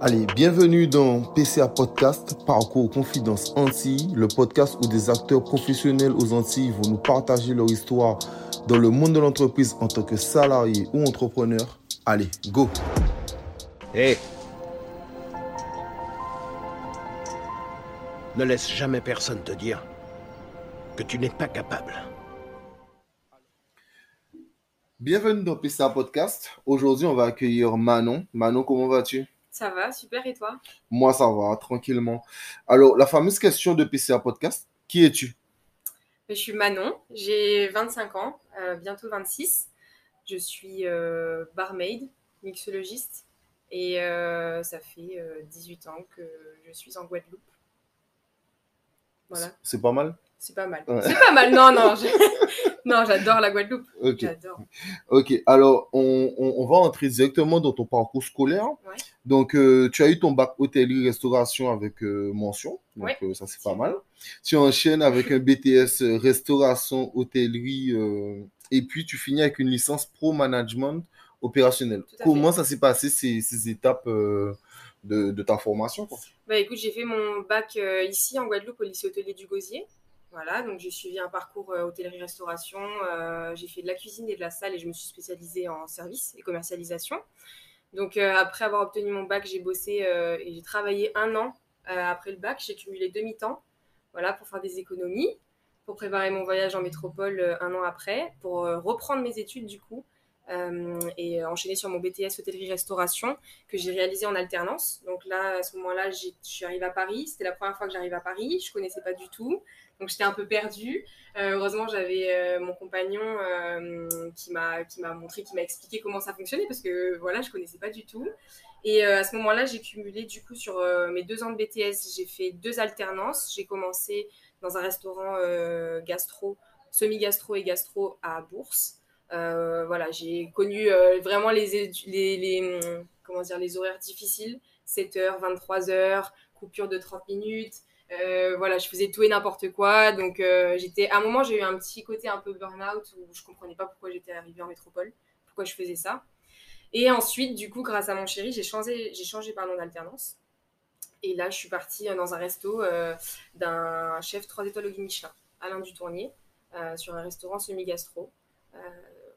Allez, bienvenue dans PCA Podcast, Parcours Confidence Antilles, le podcast où des acteurs professionnels aux Antilles vont nous partager leur histoire dans le monde de l'entreprise en tant que salarié ou entrepreneur. Allez, go Hé Ne laisse jamais personne te dire que tu n'es pas capable. Bienvenue dans PCA Podcast. Aujourd'hui, on va accueillir Manon. Manon, comment vas-tu? Ça va, super, et toi? Moi, ça va, tranquillement. Alors, la fameuse question de PCA Podcast, qui es-tu? Je suis Manon, j'ai 25 ans, euh, bientôt 26. Je suis euh, barmaid, mixologiste, et euh, ça fait euh, 18 ans que je suis en Guadeloupe. Voilà, C'est pas mal c'est pas mal. Ouais. C'est pas mal, non, non, non, j'adore la Guadeloupe. Ok. J'adore. Ok, alors on, on- on va entrer directement dans ton parcours scolaire. Ouais. Donc, euh, tu as eu ton bac hôtellerie-restauration avec euh, mention, donc Ouais. euh, ça c'est pas mal. Tu enchaînes avec un BTS euh, restauration, hôtellerie, et puis tu finis avec une licence pro management opérationnel. Comment ça s'est passé ces, ces étapes de, de ta formation quoi? Bah écoute, j'ai fait mon bac ici en Guadeloupe au lycée hôtelier du Gosier. Voilà, donc j'ai suivi un parcours euh, hôtellerie-restauration. euh, j'ai fait de la cuisine et de la salle et je me suis spécialisée en service et commercialisation. Donc euh, après avoir obtenu mon bac, j'ai bossé et j'ai travaillé un an après le bac. J'ai cumulé demi-temps, voilà, pour faire des économies, pour préparer mon voyage en métropole un an après, pour reprendre mes études du coup. et enchaîner sur mon BTS hôtellerie-restauration que j'ai réalisé en alternance. Donc là, à ce moment-là, je suis arrivée à Paris. C'était la première fois que j'arrivais à Paris. Je connaissais pas du tout. Donc j'étais un peu perdue. Euh, heureusement, j'avais euh, mon compagnon euh, qui m'a montré, qui m'a expliqué comment ça fonctionnait parce que voilà, je connaissais pas du tout. Et à ce moment-là, j'ai cumulé du coup sur mes deux ans de BTS, j'ai fait deux alternances. J'ai commencé dans un restaurant gastro, semi-gastro et gastro à Bourse. Voilà, j'ai connu vraiment les, les, les, comment dire, les horaires difficiles, 7h, 23h, coupure de 30 minutes. Euh, voilà, je faisais tout et n'importe quoi. Donc, euh, j'étais, à un moment, j'ai eu un petit côté un peu burn-out où je comprenais pas pourquoi j'étais arrivée en métropole, pourquoi je faisais ça. Et ensuite, du coup, grâce à mon chéri, j'ai changé, j'ai changé pardon, d'alternance. Et là, je suis partie euh, dans un resto euh, d'un chef 3 étoiles au guide Michelin, Alain Dutournier, sur un restaurant semi-gastro.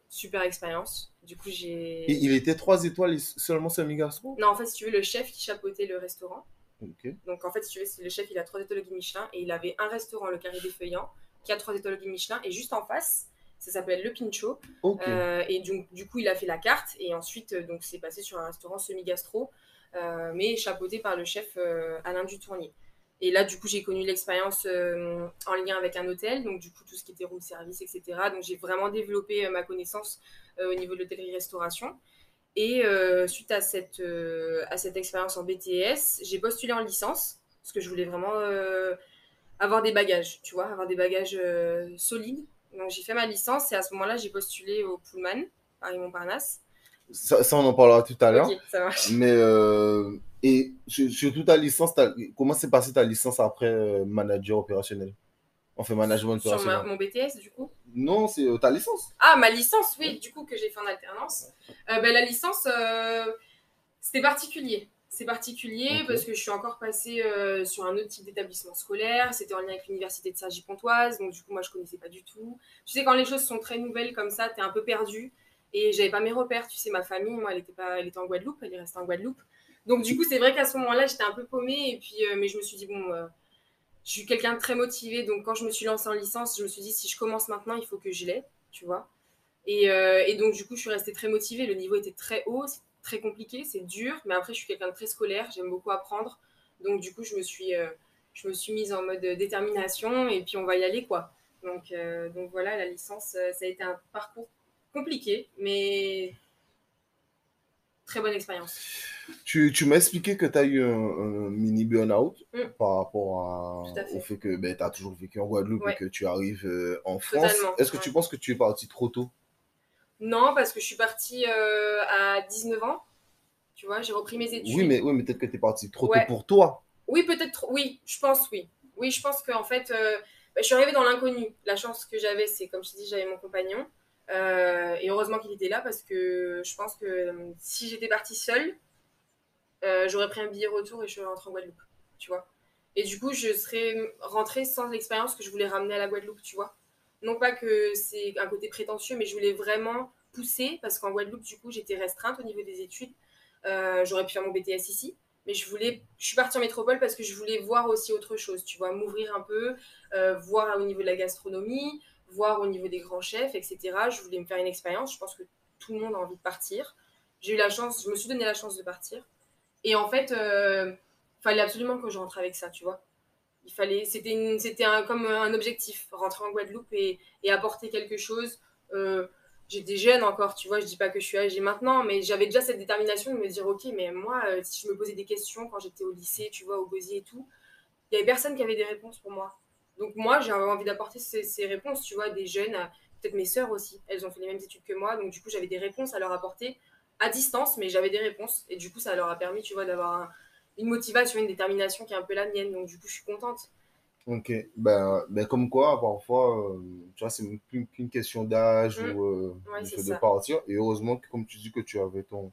Super expérience. Du coup, j'ai. Et il était trois étoiles et seulement semi-gastro? Non, en fait, si tu veux, le chef qui chapeautait le restaurant. Donc, en fait, si tu veux, le chef, il a trois guide Michelin et il avait un restaurant, le Carré des Feuillants, qui a trois guide Michelin. Et juste en face, ça s'appelle Le Pincho. Euh, et du, du coup, il a fait la carte. Et ensuite, euh, donc, c'est passé sur un restaurant semi-gastro, euh, mais chapeauté par le chef euh, Alain Dutournier. Et là, du coup, j'ai connu l'expérience en lien avec un hôtel, donc du coup, tout ce qui était room service, etc. Donc, j'ai vraiment développé ma connaissance au niveau de l'hôtellerie-restauration. Et euh, suite à cette, euh, à cette expérience en BTS, j'ai postulé en licence, parce que je voulais vraiment euh, avoir des bagages, tu vois, avoir des bagages solides. Donc, j'ai fait ma licence et à ce moment-là, j'ai postulé au Pullman, Paris-Montparnasse. Ça, ça, on en parlera tout à l'heure. Ok, ça marche. Mais et sur, sur toute ta licence, comment s'est passée ta licence après manager opérationnel? Enfin, management Sur ma- opérationnel. mon BTS, du coup? Non, c'est euh, ta licence. Ah, ma licence, oui, du coup, que j'ai fait en alternance. Euh, ben, la licence, euh, c'était particulier. C'est particulier parce que je suis encore passée euh, sur un autre type d'établissement scolaire. C'était en lien avec l'université de Cergy-Pontoise. Donc, du coup, moi, je connaissais pas du tout. Tu sais, quand les choses sont très nouvelles comme ça, t'es un peu perdu. Et j'avais pas mes repères. Tu sais, ma famille, moi, elle était, pas, elle était en Guadeloupe. Elle est restée en Guadeloupe. Donc, du coup, c'est vrai qu'à ce moment-là, j'étais un peu paumée. Et puis, mais je me suis dit, bon, je suis quelqu'un de très motivé. Donc, quand je me suis lancée en licence, je me suis dit, si je commence maintenant, il faut que je l'aie. Tu vois. Et, euh, et donc, du coup, je suis restée très motivée. Le niveau était très haut, c'est très compliqué, c'est dur. Mais après, je suis quelqu'un de très scolaire, j'aime beaucoup apprendre. Donc, du coup, je me suis, euh, je me suis mise en mode détermination et puis on va y aller, quoi. Donc, euh, donc voilà, la licence, ça a été un parcours compliqué, mais très bonne expérience. Tu, tu m'as expliqué que tu as eu un, un mini burn-out Mm. par rapport à- à au fait que ben, tu as toujours vécu en Guadeloupe Ouais. et que tu arrives euh, en France. Est-ce que ouais. tu penses que tu es parti trop tôt? Non, parce que je suis partie euh, à 19 ans. Tu vois, j'ai repris mes études. Oui, mais, oui, mais peut-être que tu es parti trop Ouais. tôt pour toi. Oui, peut-être, oui, je pense, oui. Oui, je pense qu'en fait, euh, bah, je suis arrivée dans l'inconnu. La chance que j'avais, c'est, comme je te dis, j'avais mon compagnon. Euh, et heureusement qu'il était là parce que je pense que euh, si j'étais partie seule, euh, j'aurais pris un billet retour et je serais rentrée en Guadeloupe, tu vois. Et du coup, je serais rentrée sans l'expérience que je voulais ramener à la Guadeloupe, tu vois. Non pas que c'est un côté prétentieux, mais je voulais vraiment pousser parce qu'en Guadeloupe, du coup, j'étais restreinte au niveau des études. J'aurais pu faire mon BTS ici, mais je voulais, je suis partie en métropole parce que je voulais voir aussi autre chose, tu vois, m'ouvrir un peu, voir au niveau de la gastronomie, voir au niveau des grands chefs, etc. Je voulais me faire une expérience. Je pense que tout le monde a envie de partir. J'ai eu la chance, je me suis donné la chance de partir. Et en fait, euh, fallait absolument que je rentre avec ça, tu vois. Il fallait, c'était, c'était un, comme un objectif, rentrer en Guadeloupe et, apporter quelque chose. Euh, j'étais jeune encore, tu vois, je dis pas que je suis âgée maintenant, mais j'avais déjà cette détermination de me dire, ok, mais moi, euh, si je me posais des questions quand j'étais au lycée, tu vois, au Gosier et tout, il y avait personne qui avait des réponses pour moi. Donc moi, j'ai envie d'apporter ces, ces, réponses, tu vois, des jeunes, peut-être mes sœurs aussi, elles ont fait les mêmes études que moi, donc du coup, j'avais des réponses à leur apporter à distance, mais j'avais des réponses, et du coup, ça leur a permis, tu vois, d'avoir un une motivation, une détermination qui est un peu la mienne. Donc, du coup, je suis contente. Ok, ben, ben comme quoi, parfois, euh, tu vois, c'est plus qu'une question d'âge mmh. ou euh, ouais, de partir. Et heureusement que, comme tu dis, que tu avais ton,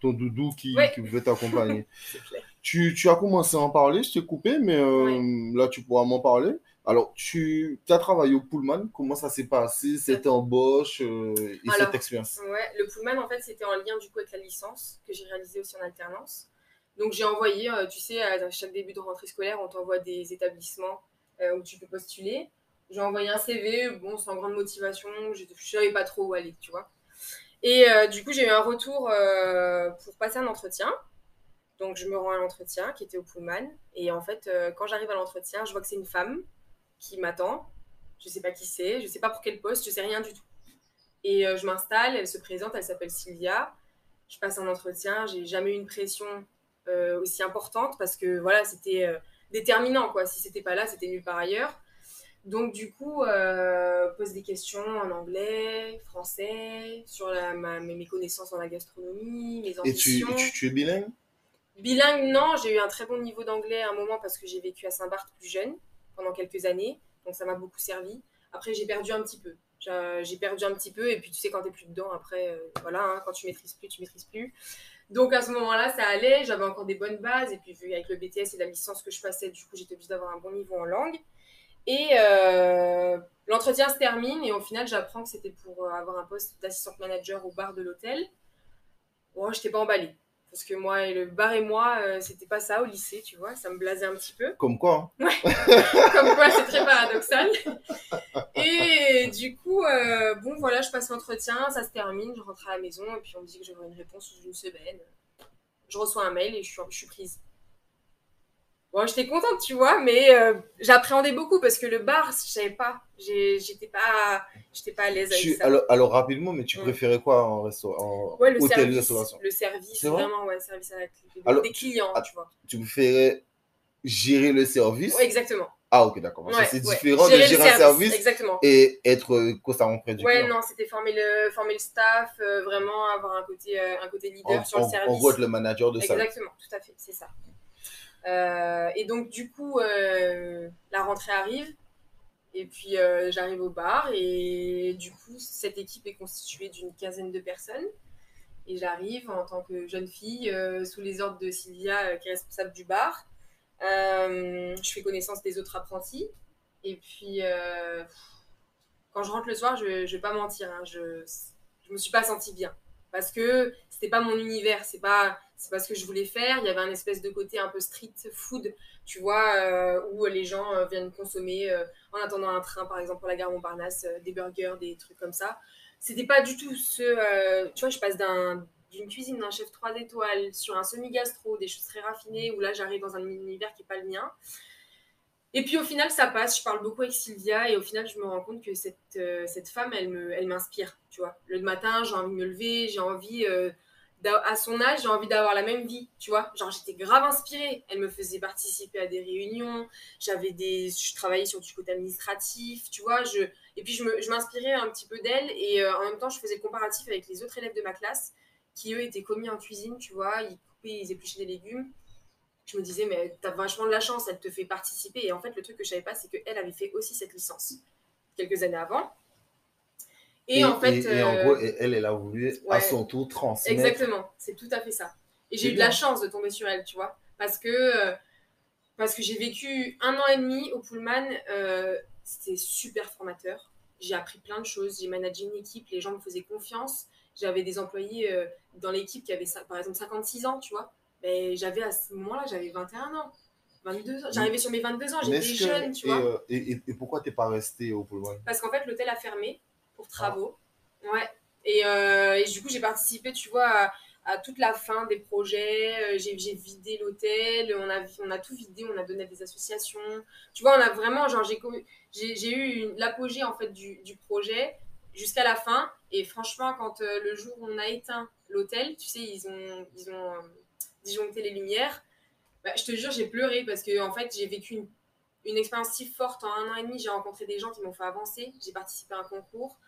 ton doudou qui, ouais. qui pouvait t'accompagner. tu, tu, as commencé à en parler, je t'ai coupé, mais euh, là, tu pourras m'en parler. Alors, tu as travaillé au Pullman, comment ça s'est passé, cette embauche euh, et Alors, cette expérience? Ouais, le Pullman, en fait, c'était en lien du coup avec la licence que j'ai réalisée aussi en alternance. Donc j'ai envoyé, euh, tu sais, à chaque début de rentrée scolaire, on t'envoie des établissements euh, où tu peux postuler. J'ai envoyé un CV, bon, sans grande motivation, je ne savais pas trop où aller, tu vois. Et du coup, j'ai eu un retour pour passer un entretien. Donc je me rends à l'entretien qui était au Pullman. Et en fait, euh, quand j'arrive à l'entretien, je vois que c'est une femme qui m'attend. Je ne sais pas qui c'est, je ne sais pas pour quel poste, je ne sais rien du tout. Et je m'installe, elle se présente, elle s'appelle Sylvia. Je passe un entretien, j'ai jamais eu une pression euh, aussi importante parce que voilà, c'était euh, déterminant quoi. Si c'était pas là, c'était nulle part ailleurs. Donc du coup, euh, pose des questions en anglais, français, sur la, ma, mes connaissances dans la gastronomie, mes ambitions. Et tu, tu, tu es bilingue? Bilingue, non. J'ai eu un très bon niveau d'anglais à un moment parce que j'ai vécu à Saint-Barth plus jeune, pendant quelques années. Donc ça m'a beaucoup servi. Après, j'ai perdu un petit peu. J'ai perdu un petit peu. Et puis tu sais, quand t'es plus dedans, après, euh, voilà, hein, quand tu maîtrises plus, tu maîtrises plus. Donc à ce moment-là, ça allait, j'avais encore des bonnes bases. Et puis avec le BTS et la licence que je passais, du coup, j'étais obligée d'avoir un bon niveau en langue. Et euh, l'entretien se termine et au final, j'apprends que c'était pour euh, avoir un poste d'assistante manager au bar de l'hôtel. Bon, je n'étais pas emballée. Parce que moi, et le bar et moi, euh, c'était pas ça au lycée, tu vois, ça me blasait un petit peu. Comme quoi hein. Ouais, comme quoi, c'est très paradoxal. Et du coup, euh, bon, voilà, je passe l'entretien, ça se termine, je rentre à la maison, et puis on me dit que j'aurai une réponse sous une semaine. Je reçois un mail et je suis, je suis prise. Bon, j'étais contente, tu vois, mais euh, j'appréhendais beaucoup parce que le bar, je savais pas. J'étais pas, j'étais pas à l'aise avec Tu- ça. alors, alors, rapidement, mais tu préférais quoi en, restaurant, en Ouais, le hôtel service, restauration? le service, vrai? vraiment, ouais, service avec Alors, des clients, ah, tu vois. Tu préférais gérer le service? Ouais, exactement. Ah, ok, d'accord. Ouais, c'est ouais. différent Gérer de gérer un service Exactement. et être euh, constamment près du Ouais, client. non, c'était former le, former le staff, euh, vraiment avoir un côté, euh, un côté leader En, sur en- le en service. gros, être le manager de ça. Exactement, tout à fait, c'est ça. Euh, et donc, du coup, euh, la rentrée arrive. Et puis, euh, j'arrive au bar. Et du coup, cette équipe est constituée d'une quinzaine de personnes. Et j'arrive en tant que jeune fille, sous les ordres de Sylvia, qui est responsable du bar. Je fais connaissance des autres apprentis. Et puis, quand je rentre le soir, je, je vais pas mentir, hein, je, je me suis pas sentie bien. Parce que c'était pas mon univers, c'est pas, c'est pas ce que je voulais faire. Il y avait un espèce de côté un peu street food, tu vois, euh, où les gens euh, viennent consommer euh, en attendant un train, par exemple, pour la gare Montparnasse, des burgers, des trucs comme ça. C'était pas du tout ce. tu vois, je passe d'un d'une cuisine d'un chef 3 étoiles sur un semi-gastro, des choses très raffinées, où là j'arrive dans un univers qui n'est pas le mien. Et puis au final, ça passe. Je parle beaucoup avec Sylvia et au final, je me rends compte que cette, cette femme, elle me, elle m'inspire. Tu vois, le matin, j'ai envie de me lever, j'ai envie, à son âge, j'ai envie d'avoir la même vie. Tu vois, genre j'étais grave inspirée. Elle me faisait participer à des réunions. J'avais des, je travaillais sur du côté administratif. Tu vois, et puis je m'inspirais un petit peu d'elle et euh, en même temps, je faisais le comparatif avec les autres élèves de ma classe qui eux étaient commis en cuisine. Tu vois, ils épluchaient des légumes je me disais, mais t'as vachement de la chance, elle te fait participer. Et en fait, le truc que je savais pas, c'est qu'elle avait fait aussi cette licence quelques années avant. Et, en fait. et en euh, gros, elle, elle a voulu à ouais. son tour transmettre. Exactement, c'est tout à fait ça. Et j'ai eu de la chance de tomber sur elle, tu vois. Parce que, euh, parce que j'ai vécu un an et demi au Pullman. euh, C'était super formateur. J'ai appris plein de choses. J'ai managé une équipe. Les gens me faisaient confiance. J'avais des employés euh, dans l'équipe qui avaient, par exemple, 56 ans, tu vois. Mais j'avais à ce moment-là, j'avais 21 ans. 22 ans. J'arrivais sur mes 22 ans, j'étais que- jeune, tu vois. et, et- et pourquoi t'es pas resté au Pullman? Parce qu'en fait, l'hôtel a fermé pour travaux. Ah. Ouais. Et, euh, et du coup, j'ai participé, tu vois, à, à toute la fin des projets. Euh, J'ai vidé l'hôtel, on a, on a tout vidé, on a donné à des associations. Tu vois, on a vraiment, genre, j'ai eu l'apogée, en fait, du, du projet jusqu'à la fin. Et franchement, quand euh, le jour où on a éteint l'hôtel, tu sais, ils ont, ils ont euh, disjoncté les lumières, bah, je te jure, j'ai pleuré parce que, en fait, j'ai vécu une une expérience si forte en un an et demi. J'ai rencontré des gens qui m'ont fait avancer. J'ai participé à un concours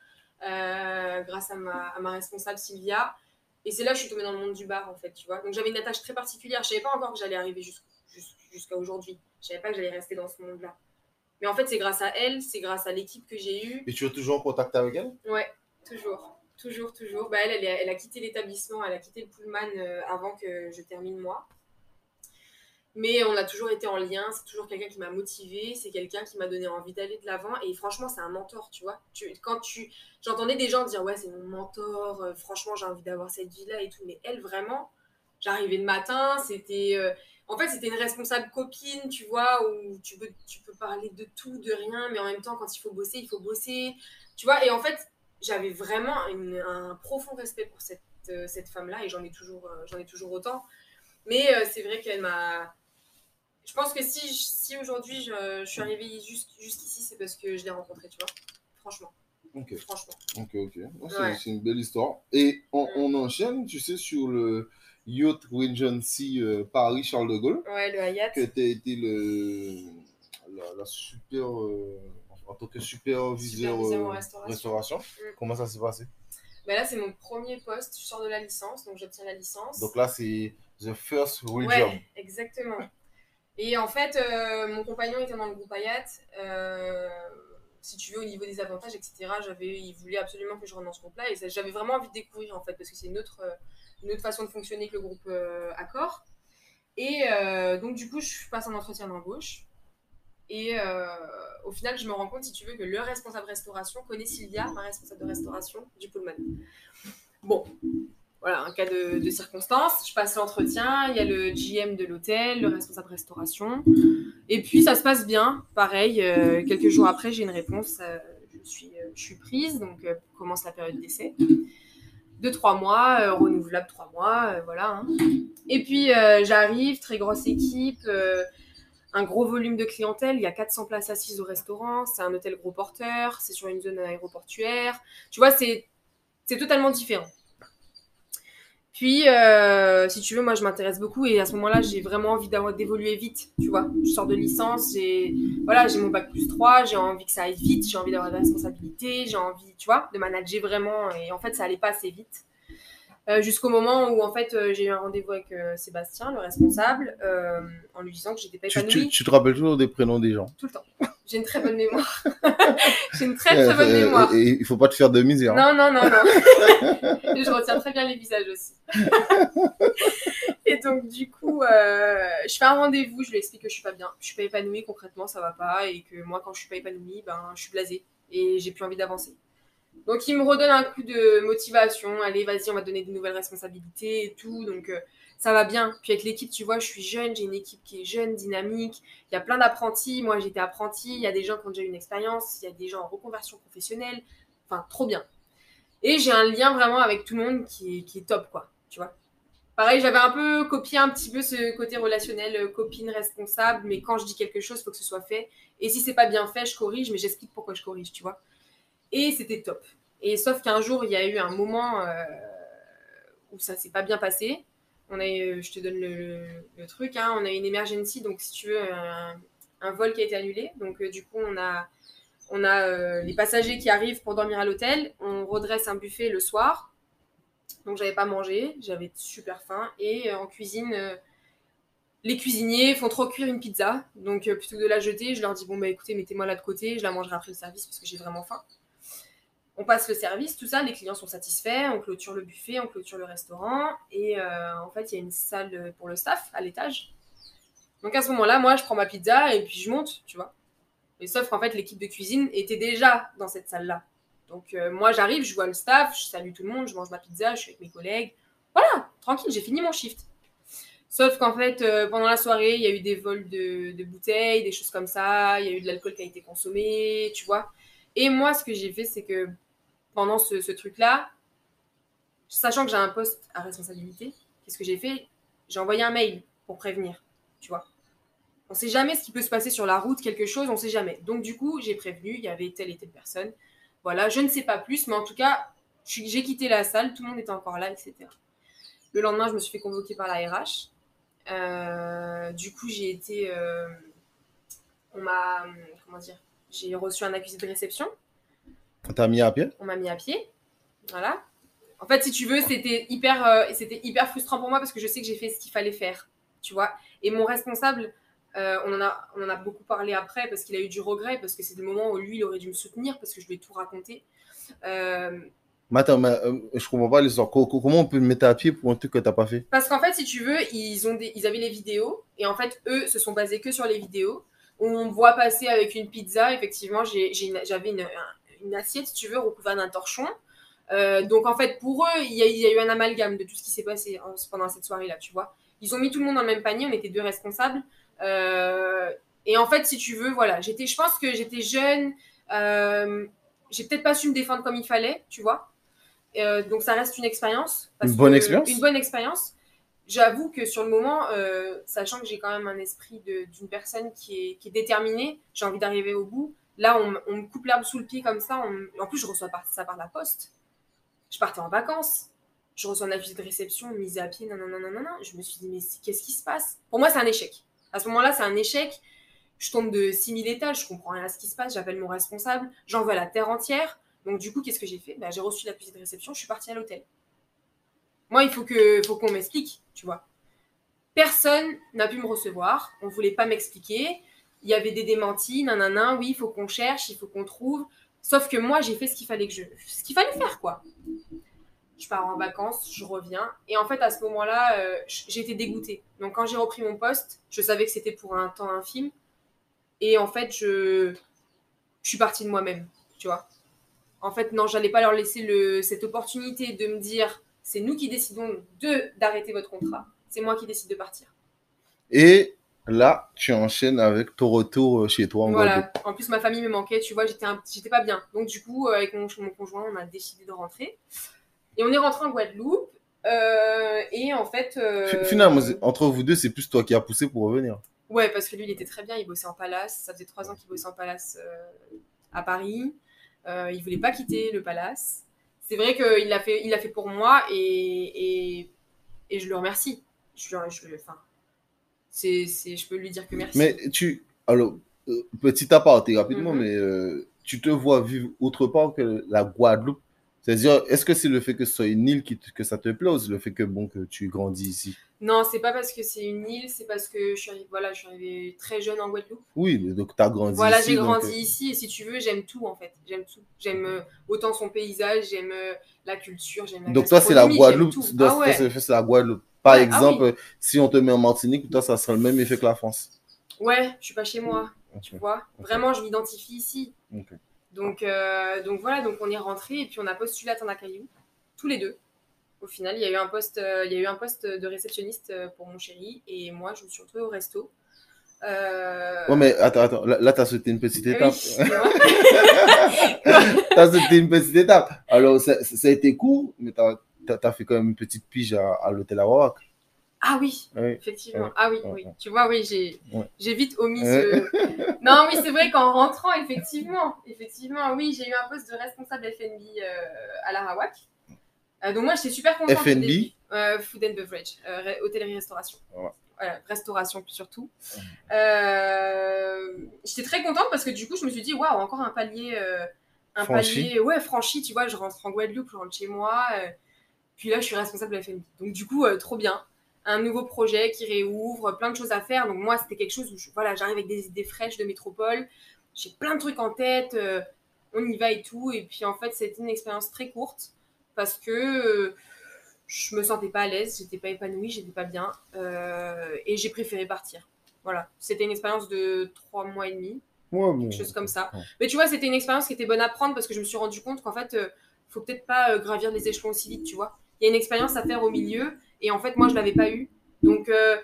euh, grâce à ma, à ma responsable Sylvia. Et c'est là que je suis tombée dans le monde du bar, en fait, tu vois. Donc j'avais une attache très particulière. Je savais pas encore que j'allais arriver jus- jus- jusqu'à aujourd'hui. Je savais pas que j'allais rester dans ce monde-là. Mais en fait, c'est grâce à elle, c'est grâce à l'équipe que j'ai eue. Et tu es toujours en contact avec elle? Ouais, toujours. Toujours, toujours. Bah, elle, elle a quitté l'établissement, elle a quitté le Pullman euh, avant que je termine moi. Mais on a toujours été en lien, c'est toujours quelqu'un qui m'a motivée, c'est quelqu'un qui m'a donné envie d'aller de l'avant. Et franchement, c'est un mentor, tu vois. Quand tu, J'entendais des gens dire, ouais, c'est mon mentor, euh, franchement, j'ai envie d'avoir cette vie-là et tout. Mais elle, vraiment, j'arrivais le matin, c'était. euh, En fait, c'était une responsable copine, tu vois, où tu peux, tu peux parler de tout, de rien, mais en même temps, quand il faut bosser, il faut bosser. Tu vois, et en fait, j'avais vraiment un profond respect pour cette, euh, cette femme-là et j'en ai, toujours, ai toujours autant. Mais c'est vrai qu'elle m'a. Je pense que si, si aujourd'hui je, je suis arrivée jusqu'ici, c'est parce que je l'ai rencontrée, tu vois. Franchement, Ok, franchement. ok, ok. C'est Ouais. une belle histoire. Et on, on enchaîne, tu sais, sur le Yacht Regency euh, Paris-Charles de Gaulle, Ouais, le Hayat. que tu as été le, la, la super, euh, en tant que superviseur, Superviseur euh, restauration. restauration. Mm. Comment ça s'est passé? Bah là, c'est mon premier poste. Je sors de la licence, donc j'obtiens la licence. Donc là, c'est the first real ouais, job. exactement. Et en fait, euh, mon compagnon était dans le groupe Hayat. Euh, si tu veux, au niveau des avantages, etc., j'avais, il voulait absolument que je rentre dans ce groupe-là. Et j'avais vraiment envie de découvrir, en fait, parce que c'est une autre, une autre façon de fonctionner que le groupe euh, Accor. Et donc, du coup, je passe un entretien d'embauche. Et au final, je me rends compte, si tu veux, que le responsable restauration connaît Sylvia, ma responsable de restauration du Pullman. Bon, voilà, un cas de, circonstance. Je passe l'entretien, il y a le GM de l'hôtel, le responsable restauration. Et puis ça se passe bien. Pareil, euh, quelques jours après, j'ai une réponse. euh, je, suis, euh, je suis prise, donc commence la période d'essai. De trois mois, renouvelable trois mois, voilà. hein. Et puis j'arrive, très grosse équipe, un gros volume de clientèle. Il y a 400 places assises au restaurant. C'est un hôtel gros porteur. C'est sur une zone aéroportuaire. Tu vois, c'est totalement différent. Puis, euh, si tu veux, moi, je m'intéresse beaucoup et à ce moment-là, j'ai vraiment envie d'avoir- d'évoluer vite, tu vois. Je sors de licence, j'ai voilà, j'ai mon bac plus 3, j'ai envie que ça aille vite, j'ai envie d'avoir des responsabilités, j'ai envie, tu vois, de manager vraiment. Et en fait, ça allait pas assez vite. Euh, Jusqu'au moment où, en fait, euh, j'ai eu un rendez-vous avec euh, Sébastien, le responsable, euh, en lui disant que j'étais pas Tu, épanouie tu- tu te rappelles toujours des prénoms des gens? Tout le temps. J'ai une très bonne mémoire. j'ai une très très bonne Euh, mémoire. Et, il faut pas te faire de misère. hein. Non, non, non, non. Je retiens très bien les visages aussi. et donc, du coup, euh, je fais un rendez-vous, je lui explique que je suis pas bien. Je suis pas épanouie concrètement, ça va pas. Et que moi, quand je suis pas épanouie, ben, je suis blasée. Et j'ai plus envie d'avancer. Donc, il me redonne un coup de motivation. Allez, vas-y, on va te donner de nouvelles responsabilités et tout. Donc, euh, ça va bien. Puis avec l'équipe, tu vois, je suis jeune, j'ai une équipe qui est jeune, dynamique. Il y a plein d'apprentis. Moi, j'étais apprenti. Il y a des gens qui ont déjà une expérience. Il y a des gens en reconversion professionnelle. Enfin, trop bien. Et j'ai un lien vraiment avec tout le monde qui est, top, quoi. Tu vois. Pareil, j'avais un peu copié un petit peu ce côté relationnel, euh, copine responsable, mais quand je dis quelque chose, il faut que ce soit fait. Et si c'est pas bien fait, je corrige, mais j'explique pourquoi je corrige, tu vois. Et c'était top. Et sauf qu'un jour, il y a eu un moment euh, où ça s'est pas bien passé. On a eu- je te donne le, truc, hein, on a une emergency, donc si tu veux, un, vol qui a été annulé. Donc euh, du coup, on a, on a euh, les passagers qui arrivent pour dormir à l'hôtel. On redresse un buffet le soir. Donc j'avais pas mangé, j'avais super faim. Et euh, en cuisine, euh, les cuisiniers font trop cuire une pizza. Donc euh, plutôt que de la jeter, je leur dis bon bah écoutez, mettez-moi là de côté, je la mangerai après le service parce que j'ai vraiment faim. On passe le service, tout ça, les clients sont satisfaits, on clôture le buffet, on clôture le restaurant. Et euh, en fait, il y a une salle pour le staff à l'étage. Donc à ce moment-là, moi, je prends ma pizza et puis je monte, tu vois. Et sauf qu'en fait, l'équipe de cuisine était déjà dans cette salle-là. Donc euh, moi, j'arrive, je vois le staff, je salue tout le monde, je mange ma pizza, je suis avec mes collègues. Voilà, tranquille, j'ai fini mon shift. Sauf qu'en fait, euh, pendant la soirée, il y a eu des vols de, bouteilles, des choses comme ça, il y a eu de l'alcool qui a été consommé, tu vois. Et moi, ce que j'ai fait, c'est que pendant ce, truc-là, sachant que j'ai un poste à responsabilité, qu'est-ce que j'ai fait? J'ai envoyé un mail pour prévenir, tu vois. On sait jamais ce qui peut se passer sur la route, quelque chose, on sait jamais. Donc du coup, j'ai prévenu, il y avait telle et telle personne. Voilà, je ne sais pas plus, mais en tout cas, j'ai quitté la salle, tout le monde était encore là, etc. Le lendemain, je me suis fait convoquer par la RH. Euh, du coup, j'ai été. Euh, on m'a. Comment dire J'ai reçu un accusé de réception. On t'a mis à pied On m'a mis à pied. Voilà. En fait, si tu veux, c'était hyper, euh, c'était hyper frustrant pour moi parce que je sais que j'ai fait ce qu'il fallait faire. Tu vois Et mon responsable euh, on, en a, on en a beaucoup parlé après parce qu'il a eu du regret, parce que c'est le moment où lui, il aurait dû me soutenir parce que je lui ai tout raconté. Euh... Mais attends, mais, euh, je comprends pas l'histoire. Comment on peut me mettre à pied pour un truc que tu n'as pas fait? Parce qu'en fait, si tu veux, ils, ont ils avaient les vidéos et en fait, eux se sont basés que sur les vidéos. On me voit passer avec une pizza. Effectivement, j'avais une, une, assiette, si tu veux, recouverte d'un torchon. Euh, donc en fait, pour eux, il y, a, il y, a, eu un amalgame de tout ce qui s'est passé pendant cette soirée-là, tu vois. Ils ont mis tout le monde dans le même panier, on était deux responsables. Euh, et en fait, si tu veux, voilà, j'étais, je pense que j'étais jeune, euh, j'ai peut-être pas su me défendre comme il fallait, tu vois. Euh, donc ça reste une expérience. Une bonne expérience? Une bonne expérience. J'avoue que sur le moment, sachant que j'ai quand même un esprit d'une personne qui est, déterminée, j'ai envie d'arriver au bout. Là, on, me coupe l'herbe sous le pied comme ça. en plus, je reçois ça par la poste. Je partais en vacances. Je reçois un avis de réception, mise à pied, non, non, non, non, non. Je me suis dit, mais qu'est-ce qui se passe? Pour moi, c'est un échec. À ce moment-là, c'est un échec. Je tombe de 6000 étages, je comprends rien à ce qui se passe, j'appelle mon responsable, j'envoie la terre entière. Donc du coup, qu'est-ce que j'ai fait? Bah, J'ai reçu la cuisine de réception, je suis partie à l'hôtel. Moi, il faut qu'on m'explique, tu vois. Personne n'a pu me recevoir, on voulait pas m'expliquer. Il y avait des démentis, nanana, oui, il faut qu'on cherche, il faut qu'on trouve. Sauf que moi, j'ai fait ce qu'il fallait que je, ce qu'il fallait faire, quoi je pars en vacances, je reviens. Et en fait, à ce moment-là, euh, été dégoûtée. Donc, quand j'ai repris mon poste, je savais que c'était pour un temps infime. Et en fait, je, suis partie de moi-même, tu vois. En fait, non, j'allais pas leur laisser cette opportunité de me dire c'est nous qui décidons de d'arrêter votre contrat. C'est moi qui décide de partir. Et là, tu enchaînes avec ton retour chez toi en Voilà. En plus, ma famille me manquait, tu vois, j'étais, j'étais pas bien. Donc, du coup, avec mon, mon conjoint, on a décidé de rentrer. Et on est rentré en Guadeloupe. Euh, et en fait. Euh, Finalement, entre vous deux, c'est plus toi qui as poussé pour revenir. Ouais, parce que lui, il était très bien. Il bossait en palace. Ça faisait trois ans qu'il bossait en palace euh, à Paris. il voulait pas quitter le palace. C'est vrai qu'il l'a fait, il l'a fait pour moi et, et, et, je le remercie. Je, je, enfin, c'est, c'est, je peux lui dire que merci. Mais tu, alors, petit aparté rapidement, mm-hmm. mais tu te vois vivre autre part que la Guadeloupe? C'est-à-dire, est-ce que c'est le fait que ce soit une île qui que ça te plaît ou c'est le fait que, bon, que tu grandis ici? Non, c'est pas parce que c'est une île, c'est parce que je suis, arrivée, voilà, je suis arrivée très jeune en Guadeloupe. Oui, donc tu as grandi voilà, ici. Voilà, j'ai grandi euh, ici et si tu veux, j'aime tout en fait. J'aime tout. J'aime euh, autant son paysage, j'aime euh, la culture, j'aime la Donc toi, c'est la Guadeloupe. Ah ouais. c'est la Guadeloupe. Par ah exemple, si on te met en Martinique, toi, ça sera le même effet que la France. Ouais, je suis pas chez moi. Tu vois Vraiment, je m'identifie ici. Donc, euh, donc voilà, donc on est rentré et puis on a postulé à Tandakayou, tous les deux. Au final, il y a eu un poste, euh, il y a eu un poste de réceptionniste euh, pour mon chéri et moi, je me suis retrouvée au resto. Ouais, mais attends, attends, là, tu as sauté une petite étape. tu as sauté une petite étape. Alors, ça, ça a été court, mais tu as, as, fait quand même une petite pige à, à l'hôtel Arawak. Ah oui, effectivement. ah oui, oui. Tu vois, oui, j'ai j'ai vite omis ce. non, oui, c'est vrai qu'en rentrant, effectivement, effectivement, oui, j'ai eu un poste de responsable FNB euh, à l'Arawak. Euh, donc moi, j'étais super contente. FNB euh, Food and Beverage, hôtellerie-restauration. Voilà, restauration surtout. j'étais très contente parce que du coup, je me suis dit, waouh, encore un palier, un palier, ouais, franchi, tu vois, je rentre en Guadeloupe, je rentre chez moi. puis là, je suis responsable de FNB. Donc du coup, trop bien un nouveau projet qui réouvre, plein de choses à faire. Donc moi, c'était quelque chose où voilà, j'arrive avec des idées fraîches de métropole. J'ai plein de trucs en tête. Euh, on y va et tout. Et puis en fait, c'était une expérience très courte parce que euh, je me sentais pas à l'aise, j'étais pas épanouie, j'étais pas bien. euh, et j'ai préféré partir. Voilà. C'était une expérience de trois mois et demi, Ouais, bon. quelque chose comme ça. Ouais. Mais tu vois, c'était une expérience qui était bonne à prendre parce que je me suis rendu compte qu'en fait, faut peut-être pas gravir les échelons aussi vite, tu vois. Il y a une expérience à faire au milieu et en fait, moi, je l'avais pas eu. Donc, euh,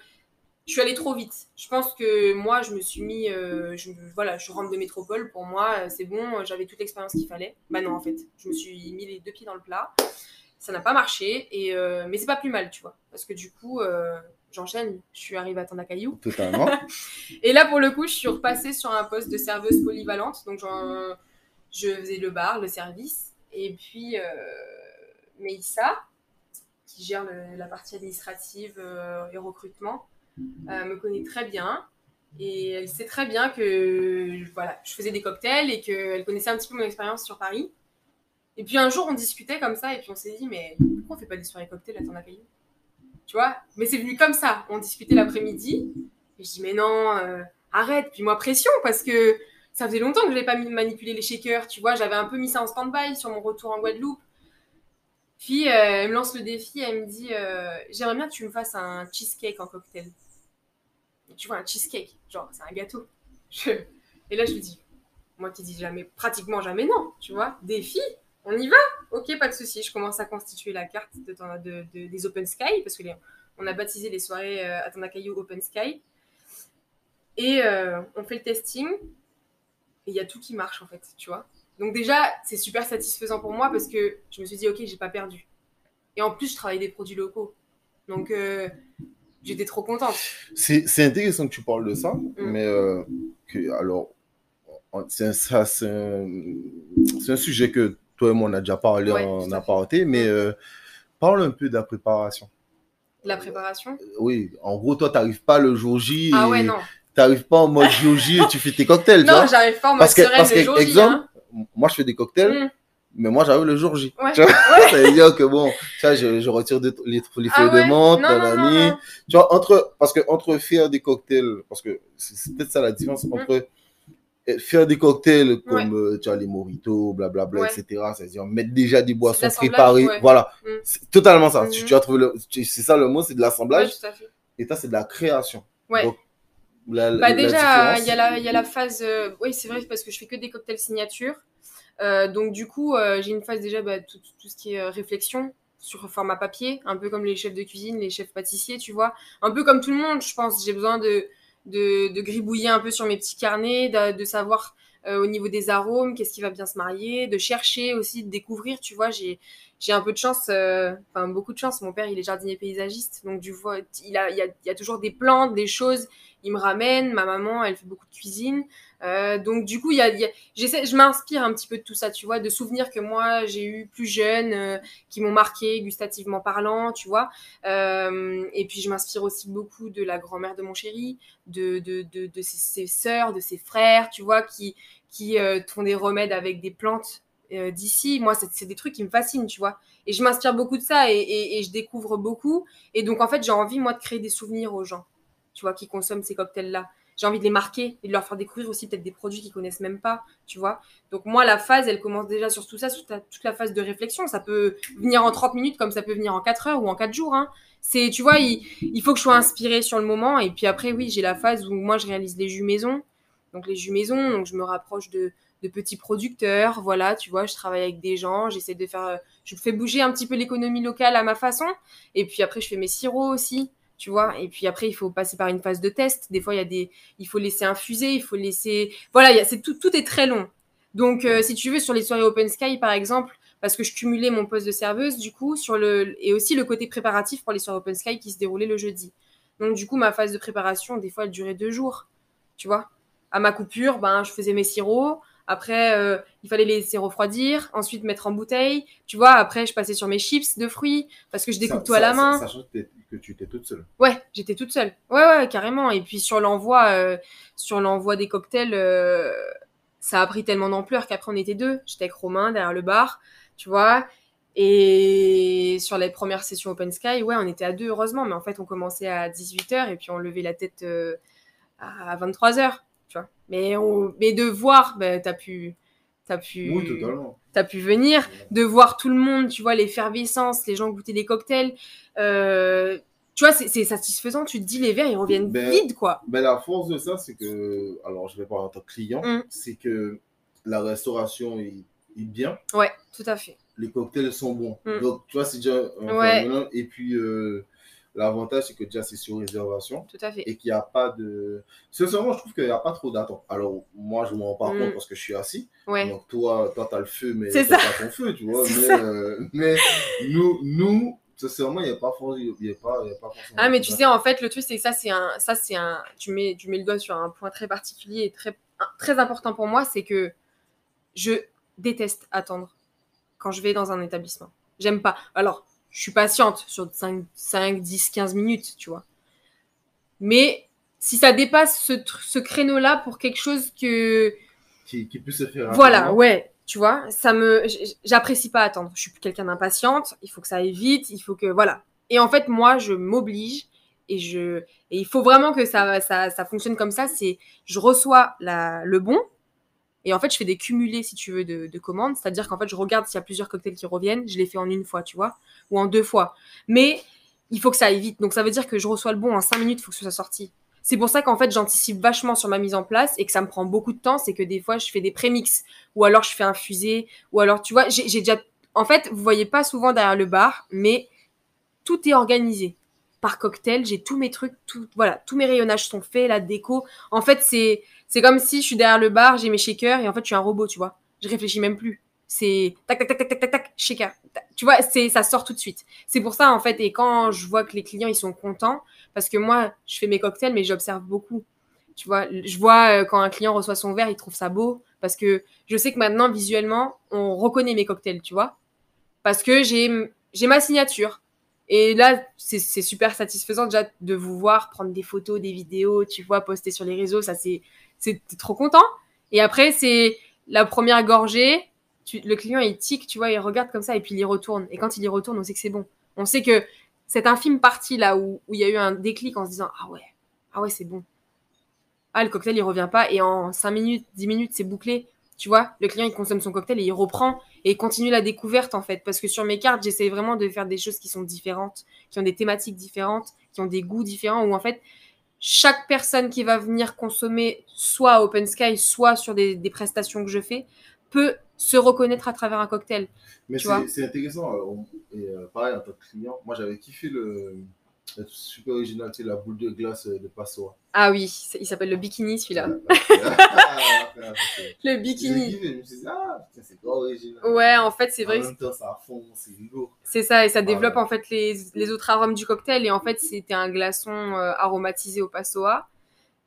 je suis allée trop vite. Je pense que moi, je me suis mis. euh, je, voilà, je rentre de métropole. Pour moi, euh, c'est bon, j'avais toute l'expérience qu'il fallait. Bah non, en fait, je me suis mis les deux pieds dans le plat. Ça n'a pas marché, et, euh, mais c'est pas plus mal, tu vois. Parce que du coup, j'enchaîne. Je suis arrivée à Tanakayu. Totalement. Et là, pour le coup, je suis repassée sur un poste de serveuse polyvalente. Donc, je faisais le bar, le service. Et puis, euh, Meissa, gère la partie administrative euh, et recrutement, euh, me connaît très bien. Et elle sait très bien que voilà, je faisais des cocktails et qu'elle connaissait un petit peu mon expérience sur Paris. Et puis un jour, on discutait comme ça et puis on s'est dit, mais pourquoi on fait pas des soirées cocktails à Tanakayu Tu vois? Mais c'est venu comme ça. On discutait l'après-midi. Et je dis, mais non, euh, arrête. Puis moi, pression, parce que ça faisait longtemps que je n'avais pas manipulé les shakers, tu vois. J'avais un peu mis ça en stand-by sur mon retour en Guadeloupe. Puis, euh, elle me lance le défi, elle me dit, euh, j'aimerais bien que tu me fasses un cheesecake en cocktail. Tu vois, un cheesecake, genre, c'est un gâteau. Et là, je lui dis, moi qui dis jamais, pratiquement jamais non, tu vois. Défi, on y va Ok, pas de souci. Je commence à constituer la carte de, de- de- des Open Sky, parce que on a baptisé les soirées euh, à Tanakayu Open Sky. Et euh, on fait le testing. Et il y a tout qui marche, en fait, tu vois. Donc déjà, c'est super satisfaisant pour moi parce que je me suis dit, ok, j'ai pas perdu. Et en plus, je travaille des produits locaux. Donc, euh, j'étais trop contente. C'est intéressant que tu parles de ça, Mm. mais euh, que, alors, c'est un, sujet que toi et moi on a déjà parlé Ouais, en aparté, mais Mm. euh, parle un peu de la préparation. La préparation? Oui, en gros, toi, t'arrives pas le jour J, Ah et ouais, non. t'arrives pas en mode jour J et tu fais tes cocktails, Non, j'arrive pas en mode Parce que, parce exemple, hein. Moi je fais des cocktails, Mm. mais moi j'arrive le jour J. Ouais. Tu vois Ouais. Ça veut dire que bon, tu vois, je, je retire de- les, les Ah feuilles ouais de menthe, Non, nanani. non. Tu vois, entre, parce que entre faire des cocktails, parce que c'est peut-être ça la différence Mm. entre euh, faire des cocktails comme, euh, tu vois, les mojitos, blablabla, Ouais. etc. C'est-à-dire mettre déjà des boissons préparées. ouais. Voilà. Mm. C'est totalement ça. Tu, tu as trouvé c'est ça le mot, c'est de l'assemblage. Et ça, c'est de la création. Donc, la, Bah la déjà, il y, a la- il y a la phase... euh, Oui, c'est vrai, parce que je fais que des cocktails signature. Euh, donc du coup, euh, j'ai une phase déjà, bah, tout, tout ce qui est réflexion sur format papier, un peu comme les chefs de cuisine, les chefs pâtissiers, tu vois. Un peu comme tout le monde, je pense. J'ai besoin de, de, de gribouiller un peu sur mes petits carnets, de, de savoir euh, au niveau des arômes, qu'est-ce qui va bien se marier, de chercher aussi, de découvrir, tu vois. J'ai j'ai un peu de chance, euh, enfin beaucoup de chance. Mon père, il est jardinier paysagiste, donc du coup, il, a, il, a, il y a toujours des plantes, des choses. Il me ramène. Ma maman, elle fait beaucoup de cuisine. Euh, donc du coup, y a, y a- je m'inspire un petit peu de tout ça, tu vois, de souvenirs que moi j'ai eu plus jeune, euh, qui m'ont marqué gustativement parlant, tu vois. Euh, et puis je m'inspire aussi beaucoup de la grand-mère de mon chéri, de, ses, ses sœurs, de ses frères, tu vois, qui, qui font des remèdes avec des plantes d'ici. Moi, c'est des trucs qui me fascinent, tu vois. Et je m'inspire beaucoup de ça et je découvre beaucoup. Et donc en fait, j'ai envie moi de créer des souvenirs aux gens, tu vois, qui consomment ces cocktails-là j'ai envie de les marquer et de leur faire découvrir aussi peut-être des produits qu'ils connaissent même pas, tu vois. Donc moi, la phase, elle commence déjà sur tout ça, sur toute la phase de réflexion. Ça peut venir en 30 minutes comme ça peut venir en 4 heures ou en 4 jours. Hein. C'est, tu vois, il, faut que je sois inspirée sur le moment. Et puis après, oui, j'ai la phase où moi, je réalise les jus. Donc les jus donc je me rapproche de, de petits producteurs. Voilà, tu vois, je travaille avec des gens, j'essaie de faire... euh, Je fais bouger un petit peu l'économie locale à ma façon. Et puis après, je fais mes sirops aussi tu vois. Et puis après, il faut passer par une phase de test. Des fois, il y a des, il faut laisser infuser, il faut laisser, voilà, y a, c'est tout, tout est très long. Donc, euh, si tu veux, sur les soirées Open Sky, par exemple, parce que je cumulais mon poste de serveuse, du coup, sur le, et aussi le côté préparatif pour les soirées Open Sky qui se déroulaient le jeudi. Donc, du coup, ma phase de préparation, des fois, elle durait deux jours, tu vois. À ma coupure, ben, je faisais mes sirops. Après, euh, il fallait les laisser refroidir, ensuite mettre en bouteille. Tu vois, après, je passais sur mes chips de fruits parce que je découpe Ça- tout à la main. Que, tu étais toute seule. Ouais, j'étais toute seule. Ouais, ouais, carrément. Et puis sur l'envoi, euh, sur l'envoi des cocktails, euh, ça a pris tellement d'ampleur qu'après on était deux. J'étais avec Romain derrière le bar, tu vois. Et sur les premières sessions Open Sky, ouais, on était à deux, heureusement. Mais en fait, on commençait à 18h et puis on levait la tête euh, à 23h, tu vois. Mais, on- mais de voir, bah, t'as pu, T'as pu, Oui, totalement. Pu venir, de voir tout le monde, tu vois, l'effervescence, les gens goûter des cocktails. Euh, tu vois, c'est satisfaisant. Tu te dis, les verres, ils reviennent Ben, vides, quoi. Ben, la force de ça, c'est que, alors je vais parler en tant que client, Mm. c'est que la restauration est, est bien, Ouais, tout à fait. les cocktails sont bons. Mm. Donc, tu vois, c'est déjà un Ouais. Et puis, euh, l'avantage, c'est que déjà, c'est sur réservation Tout à fait. et qu'il n'y a pas de. Sincèrement, je trouve qu'il n'y a pas trop d'attente. Alors, moi, je ne m'en rends pas Mm. compte parce que je suis assis. Ouais. Donc, toi, toi, tu as le feu, mais C'est t'as pas ton feu, tu vois. Mais, euh, mais nous, nous, sincèrement, il n'y a pas forcément. Ah mais tu sais en fait le truc c'est que ça c'est un ça c'est un tu mets tu mets le doigt sur un point très particulier et très très important pour moi c'est que je déteste attendre quand je vais dans un établissement. J'aime pas. Alors, je suis patiente sur 5 5 10 15 minutes, tu vois. Mais si ça dépasse ce, créneau-là pour quelque chose que Qui, qui peut se faire. voilà, rapidement. ouais, tu vois, ça me, j'apprécie pas attendre. Je suis quelqu'un d'impatiente. Il faut que ça aille vite. Il faut que, voilà. Et en fait, moi, je m'oblige et je, et il faut vraiment que ça, ça, ça fonctionne comme ça. C'est, je reçois la, le bon. Et en fait, je fais des cumulés, si tu veux, de, de commandes. C'est-à-dire qu'en fait, je regarde s'il y a plusieurs cocktails qui reviennent. Je les fais en une fois, tu vois, ou en deux fois. Mais il faut que ça aille vite. Donc, ça veut dire que je reçois le bon en cinq minutes. Il faut que ce soit sorti. C'est pour ça qu'en fait, j'anticipe vachement sur ma mise en place et que ça me prend beaucoup de temps. C'est que des fois, je fais des prémix ou alors je fais infuser, ou alors tu vois, j'ai déjà. En fait, vous voyez pas souvent derrière le bar, mais tout est organisé. Par cocktail, j'ai tous mes trucs, tout, voilà, tous mes rayonnages sont faits, la déco. En fait, c'est c'est comme si je suis derrière le bar, j'ai mes shakers et en fait, je suis un robot, tu vois. Je réfléchis même plus. C'est tac tac tac tac tac tac tac shaker. Tu vois, c'est ça sort tout de suite. C'est pour ça en fait et quand je vois que les clients ils sont contents parce que moi, je fais mes cocktails mais j'observe beaucoup. Tu vois, je vois euh, quand un client reçoit son verre, il trouve ça beau parce que je sais que maintenant visuellement, on reconnaît mes cocktails, tu vois. Parce que j'ai j'ai ma signature. Et là, c'est super satisfaisant déjà de vous voir prendre des photos, des vidéos, tu vois, poster sur les réseaux, ça c'est t'es trop content. Et après, c'est la première gorgée, le client il tic, tu vois, il regarde comme ça et puis il y retourne. Et quand il y retourne, on sait que c'est bon. On sait que cette infime partie là où où il y a eu un déclic en se disant ah ouais, ah ouais, c'est bon. Ah, le cocktail il revient pas et en 5 minutes, 10 minutes, c'est bouclé. Tu vois, le client il consomme son cocktail et il reprend et continue la découverte en fait. Parce que sur mes cartes, j'essaie vraiment de faire des choses qui sont différentes, qui ont des thématiques différentes, qui ont des goûts différents, où en fait, chaque personne qui va venir consommer soit à Open Sky, soit sur des, des prestations que je fais, peut se reconnaître à travers un cocktail. Mais c'est intéressant. euh, et euh, pareil, en tant que client, moi j'avais kiffé le super original, sais, la boule de glace euh, de Passoa. Ah oui, c'est- il s'appelle le bikini celui-là. Le bikini. je me suis dit, ah, putain, c'est pas original. Ouais, en fait, c'est En vrai que même temps, ça fond, c'est lourd. C'est ça, et ça développe en fait les, les autres arômes du cocktail. Et en fait, c'était un glaçon euh, aromatisé au passoa.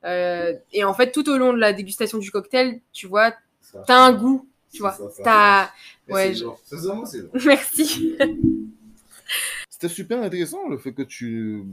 Euh, et en fait, tout au long de la dégustation du cocktail, tu vois, t'as un goût, tu C'est vois. T'as. ouais, c'est je- c'est. Merci. C'était super intéressant le fait que tu.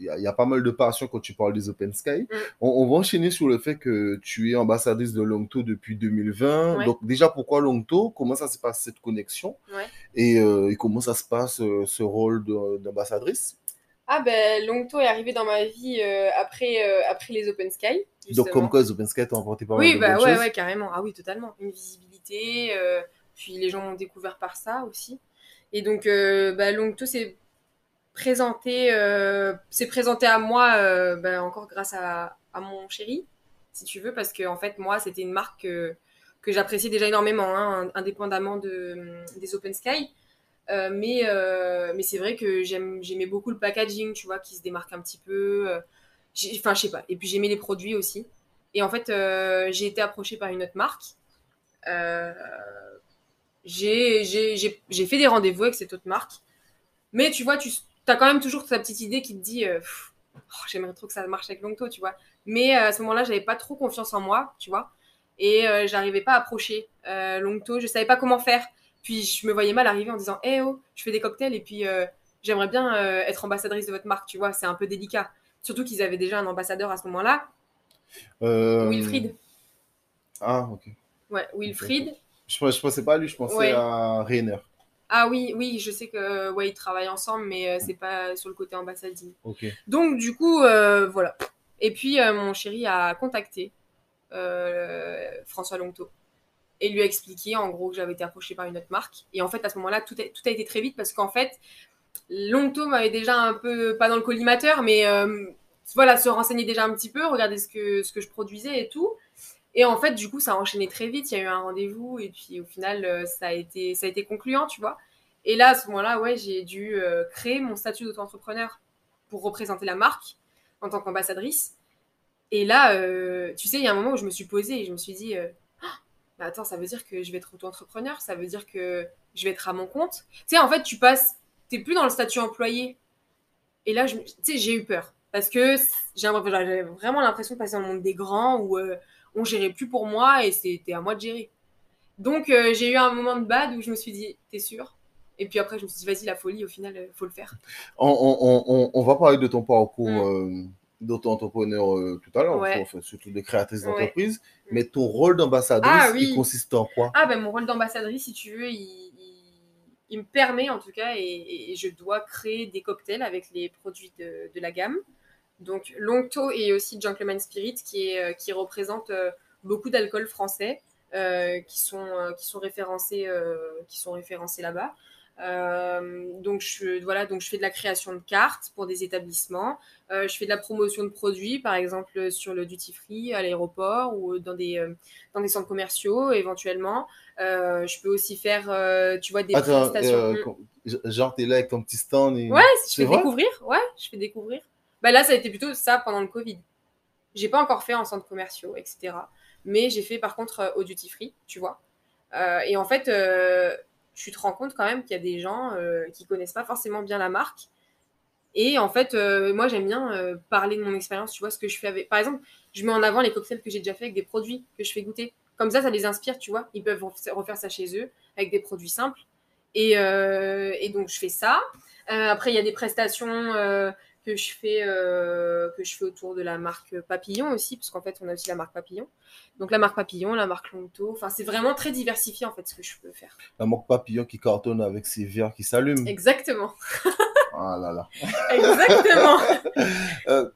Il y, a- il y a pas mal de passion quand tu parles des Open Sky. Mm. On, on va enchaîner sur le fait que tu es ambassadrice de Longto depuis 2020. Ouais. Donc, déjà, pourquoi Longto? Comment ça se passe cette connexion? Ouais. et, euh, et comment ça se passe euh, ce rôle d'ambassadrice? Ah ben, Longto est arrivé dans ma vie euh, après, euh, après les Open Sky. Donc, comme quoi les Open Sky t'ont apporté pas mal Oui, de bah ouais, choses ouais, carrément. Ah oui, totalement. Une visibilité. euh, puis les gens m'ont découvert par ça aussi. Et donc, bah, Longto s'est présenté, euh, s'est présenté à moi euh, bah, encore grâce à, mon chéri, si tu veux, parce que en fait, moi, c'était une marque que, j'appréciais déjà énormément, hein, indépendamment de, des Open Sky. Euh, mais euh, mais c'est vrai que j'aimais beaucoup le packaging, tu vois, qui se démarque un petit peu. euh, Enfin, je sais pas. Et puis j'aimais les produits aussi. Et en fait, euh, j'ai été approchée par une autre marque. Euh, j'ai fait des rendez-vous avec cette autre marque. Mais tu vois, tu as quand même toujours ta petite idée qui te dit euh, oh, j'aimerais trop que ça marche avec Longto, tu vois. Mais euh, à ce moment-là, j'avais pas trop confiance en moi, tu vois. Et euh, j'arrivais pas à approcher Longto. Je savais pas comment faire. Puis je me voyais mal arriver en disant Eh oh, je fais des cocktails et puis j'aimerais bien être ambassadrice de votre marque, tu vois. C'est un peu délicat. Surtout qu'ils avaient déjà un ambassadeur à ce moment-là, Wilfried. Ah, ok. Ouais, Wilfried. Je, je pensais pas à lui, je pensais Ouais. à Rainer. Ah oui, oui, je sais que ouais, ils travaillent ensemble, mais euh, c'est pas sur le côté ambassadine. Donc du coup, euh, voilà. Et puis euh, mon chéri a contacté euh, François Longto et lui a expliqué en gros que j'avais été approchée par une autre marque. Et en fait, à ce moment-là, tout, a, tout a été très vite parce qu'en fait, Longto m'avait déjà un peu, pas dans le collimateur, mais euh, voilà, se renseigner déjà un petit peu, regarder ce que, ce que je produisais et tout. Et en fait, du coup, ça a enchaîné très vite. Il y a eu un rendez-vous et puis au final, euh, ça a été, ça a été concluant, tu vois. Et là, à ce moment-là, ouais, j'ai dû euh, créer mon statut d'auto-entrepreneur pour représenter la marque en tant qu'ambassadrice. Et là, tu sais, il y a un moment où je me suis posée et je me suis dit, bah attends, ça veut dire que je vais être auto-entrepreneur, ça veut dire que je vais être à mon compte. Tu sais, en fait, tu passes, t'es plus dans le statut employé. Et là, tu sais, j'ai eu peur. Parce que j'avais vraiment l'impression de passer dans le monde des grands où euh, on gérait plus pour moi et c'était à moi de gérer. Donc, euh, j'ai eu un moment de bad où je me suis dit, t'es sûr? Et puis après, je me suis dit, vas-y, la folie, au final, il euh, faut le faire. On, va parler de ton parcours. Mm d'auto-entrepreneur euh, tout à l'heure, surtout de créatrice d'entreprise. Mais ton rôle d'ambassadrice, ah il consiste en quoi? Ah ben mon rôle d'ambassadrice, si tu veux, il, il, me permet en tout cas, et, je dois créer des cocktails avec les produits de, de la gamme. Donc Longto et aussi Gentleman Spirit qui, est, euh, qui représente euh, beaucoup d'alcools français qui, sont, qui sont référencés, qui sont référencés là-bas. Euh, donc, je, voilà, donc je fais de la création de cartes pour des établissements. Euh, je fais de la promotion de produits, par exemple sur le duty free à l'aéroport ou dans des, euh, dans des centres commerciaux éventuellement. je peux aussi faire, tu vois, des prestations. genre, tu es là avec ton petit stand. Et... Ouais, je fais découvrir. Ouais, je fais découvrir. Bah là, ça a été plutôt ça pendant le Covid. J'ai pas encore fait en centres commerciaux, etc. Mais j'ai fait par contre au duty free, tu vois. et en fait, tu te rends compte quand même qu'il y a des gens euh, qui connaissent pas forcément bien la marque. Et en fait, euh, moi, j'aime bien euh, parler de mon expérience. Tu vois, ce que je fais avec. Par exemple, je mets en avant les cocktails que j'ai déjà fait avec des produits que je fais goûter. Comme ça, ça les inspire, tu vois. Ils peuvent refaire ça chez eux avec des produits simples. Et, et donc, je fais ça. après, il y a des prestations que je fais euh, que je fais autour de la marque Papillon aussi parce qu'en fait on a aussi la marque Papillon. Donc la marque Papillon la marque Longto. Enfin c'est vraiment très diversifié en fait ce que je peux faire. La marque Papillon qui cartonne avec ses verres qui s'allument. Exactement. Ah là là. Exactement. Euh,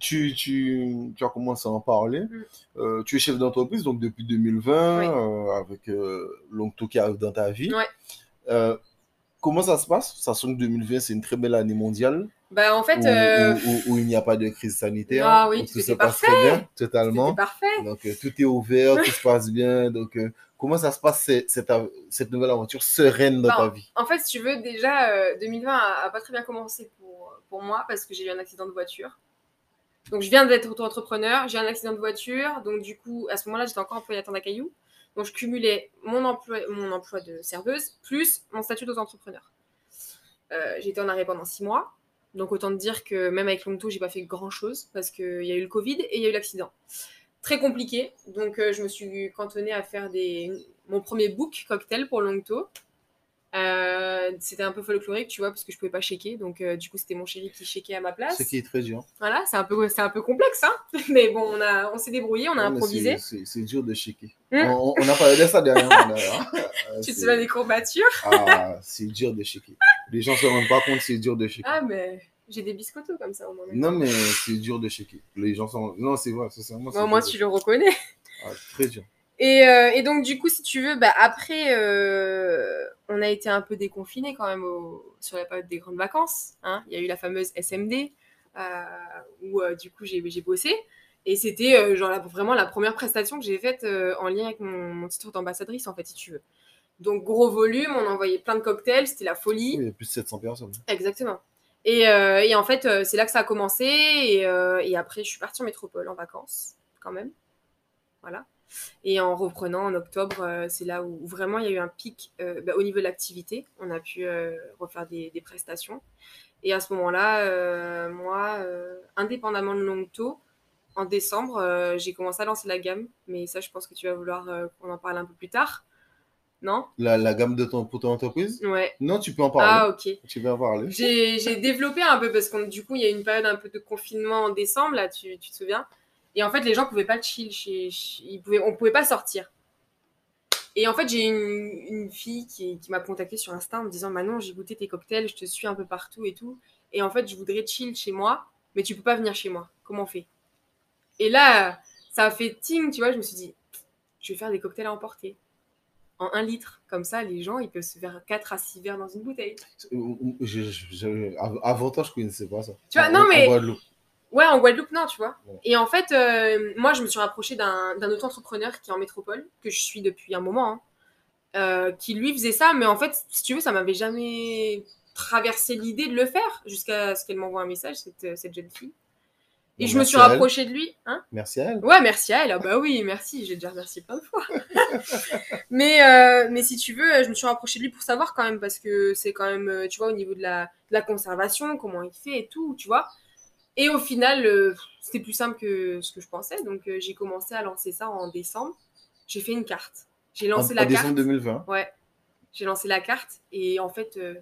tu, tu, tu, as commencé à en parler. Mm. Euh, tu es chef d'entreprise donc depuis 2020 avec Longto qui arrive dans ta vie. Comment ça se passe? Sachant que 2020 c'est une très belle année mondiale. Bah, en fait. Où, où, euh, il n'y a pas de crise sanitaire. Ah oui, tout se passe très bien, totalement. parfait. Donc, euh, tout est ouvert, tout se passe bien. Donc, euh, comment ça se passe, cette, cette, nouvelle aventure sereine dans ta vie? En fait, si tu veux, déjà, 2020 a, pas très bien commencé pour, pour moi parce que j'ai eu un accident de voiture. Donc, je viens d'être auto-entrepreneur, j'ai un accident de voiture. Donc, du coup, à ce moment-là, j'étais encore employée à à Caillou. Donc, je cumulais mon emploi, mon emploi de serveuse plus mon statut d'auto-entrepreneur. J'étais en arrêt pendant six mois. Donc autant te dire que même avec Longto, j'ai pas fait grand chose parce qu'il y a eu le Covid et il y a eu l'accident. Très compliqué. Donc euh, je me suis cantonnée à faire des... mon premier book cocktail pour Longto. Euh, c'était un peu folklorique, tu vois, parce que je pouvais pas shaker. Donc, euh, du coup, c'était mon chéri qui shakait à ma place. Ce qui est très dur. Voilà, c'est un peu, c'est un peu complexe, hein. Mais bon, on, a, on s'est débrouillé, on a improvisé. C'est dur de shaker. Hmm. on, a parlé de ça dernièrement. tu te souviens des courbatures Ah, c'est dur de shaker. Les gens se rendent pas compte, c'est dur de shaker. Ah, mais j'ai des biscottos comme ça au moins. Non, mais c'est dur de shaker. Les gens sont. Non, c'est vrai, c'est Moi, moi tu le reconnais. Ah, très dur. Et, euh, et, donc, du coup, si tu veux, bah, après, euh, on a été un peu déconfinés quand même sur la période des grandes vacances. Hein. Il y a eu la fameuse SMD, euh, où du coup, j'ai bossé. Et c'était genre vraiment la première prestation que j'ai faite en lien avec mon, titre d'ambassadrice, en fait, si tu veux. Donc, gros volume, on envoyait plein de cocktails, c'était la folie. il y a plus de 700 personnes. Exactement. Et, et en fait, c'est là que ça a commencé. Et, et après, je suis partie en métropole en vacances, quand même. Voilà. Et en reprenant en octobre, euh, c'est là où, vraiment il y a eu un pic euh, bah, au niveau de l'activité. On a pu euh, refaire des, prestations. Et à ce moment-là, moi, indépendamment de Longto, en décembre, j'ai commencé à lancer la gamme. Mais ça, je pense que tu vas vouloir qu'on en parle un peu plus tard. Non? La, gamme de ton, pour ton entreprise? Ouais. Non, tu peux en parler. Ah, ok. Tu peux en parler. J'ai développé un peu parce que du coup, il y a eu une période un peu de confinement en décembre, là, tu, tu te souviens? Et en fait, les gens pouvaient pas chill chez, ils pouvaient, on pouvait pas sortir. Et en fait, j'ai une, une fille qui, qui m'a contacté sur Insta en me disant Manon, j'ai goûté tes cocktails, je te suis un peu partout et tout. Et en fait, je voudrais chill chez moi, mais tu peux pas venir chez moi. Comment on fait? Et là, ça a fait ting, tu vois. Je me suis dit, je vais faire des cocktails à emporter. en 1 litre. Comme ça, les gens, ils peuvent se faire 4 à 6 verres dans une bouteille. Je- je- je- av- avant toi, je connaissais pas ça. Tu vois, non, mais-. Ouais, en Guadeloupe, non, tu vois. Ouais. Et en fait, euh, moi, je me suis rapprochée d'un d'un auto-entrepreneur qui est en métropole, que je suis depuis un moment, hein, euh, qui lui faisait ça, mais en fait, si tu veux, ça m'avait jamais traversé l'idée de le faire jusqu'à ce qu'elle m'envoie un message, cette, euh, cette jeune fille. Et Bon, je me suis rapprochée de lui. Hein Merci à elle. Ouais, merci à elle. Ah bah oui, merci. J'ai déjà remercié plein de fois. mais, euh, mais si tu veux, je me suis rapprochée de lui pour savoir quand même, parce que c'est quand même, tu vois, au niveau de la, de la conservation, comment il fait et tout, tu vois. Et au final, euh, c'était plus simple que ce que je pensais. Donc, euh, j'ai commencé à lancer ça en décembre. J'ai fait une carte. J'ai En, lancé en la décembre carte. 2020. Ouais. J'ai lancé la carte et en fait, euh,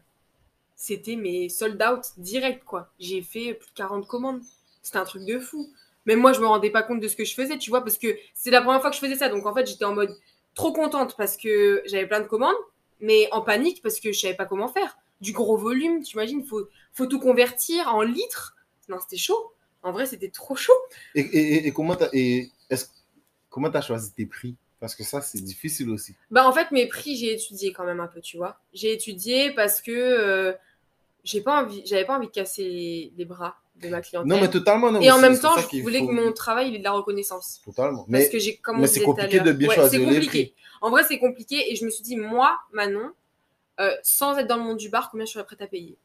c'était mes sold out direct, quoi. J'ai fait plus de 40 commandes. C'était un truc de fou. Même moi, je me rendais pas compte de ce que je faisais, tu vois, parce que c'est la première fois que je faisais ça. Donc en fait, j'étais en mode trop contente parce que j'avais plein de commandes, mais en panique parce que je savais pas comment faire. Du gros volume, tu imagines, faut, faut tout convertir en litres. Non, c'était chaud. En vrai, c'était trop chaud. Et, et, et- et comment t'as comment t'as choisi tes prix? Parce que ça, c'est difficile aussi. Bah en fait mes prix j'ai étudié quand même un peu tu vois. J'ai étudié parce que euh, j'ai pas envie j'avais pas envie de casser les, bras de ma clientèle. Non, mais totalement. Non, Et mais en même temps je voulais faut- que mon travail il ait de la reconnaissance. Totalement. Parce Mais que j'ai comme on mais c'est compliqué de bien Ouais, choisir les compliqué. En vrai c'est compliqué et je me suis dit moi Manon euh, sans être dans le monde du bar combien je serais prête à payer?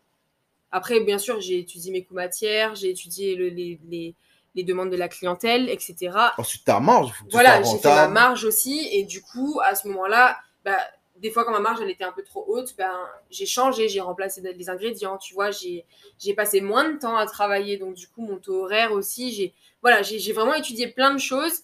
Après bien sûr j'ai étudié mes coûts matières j'ai étudié le- les, les, les demandes de la clientèle etc. ensuite, ta marge. faut que voilà, j'ai fait ma marge aussi. Et du coup, à ce moment-là, bah, des fois, quand ma marge elle était un peu trop haute, ben, j'ai changé, j'ai remplacé les ingrédients. Tu vois, j'ai passé moins de temps à travailler. Donc, du coup, mon taux horaire aussi. J'ai voilà, j'ai vraiment étudié plein de choses.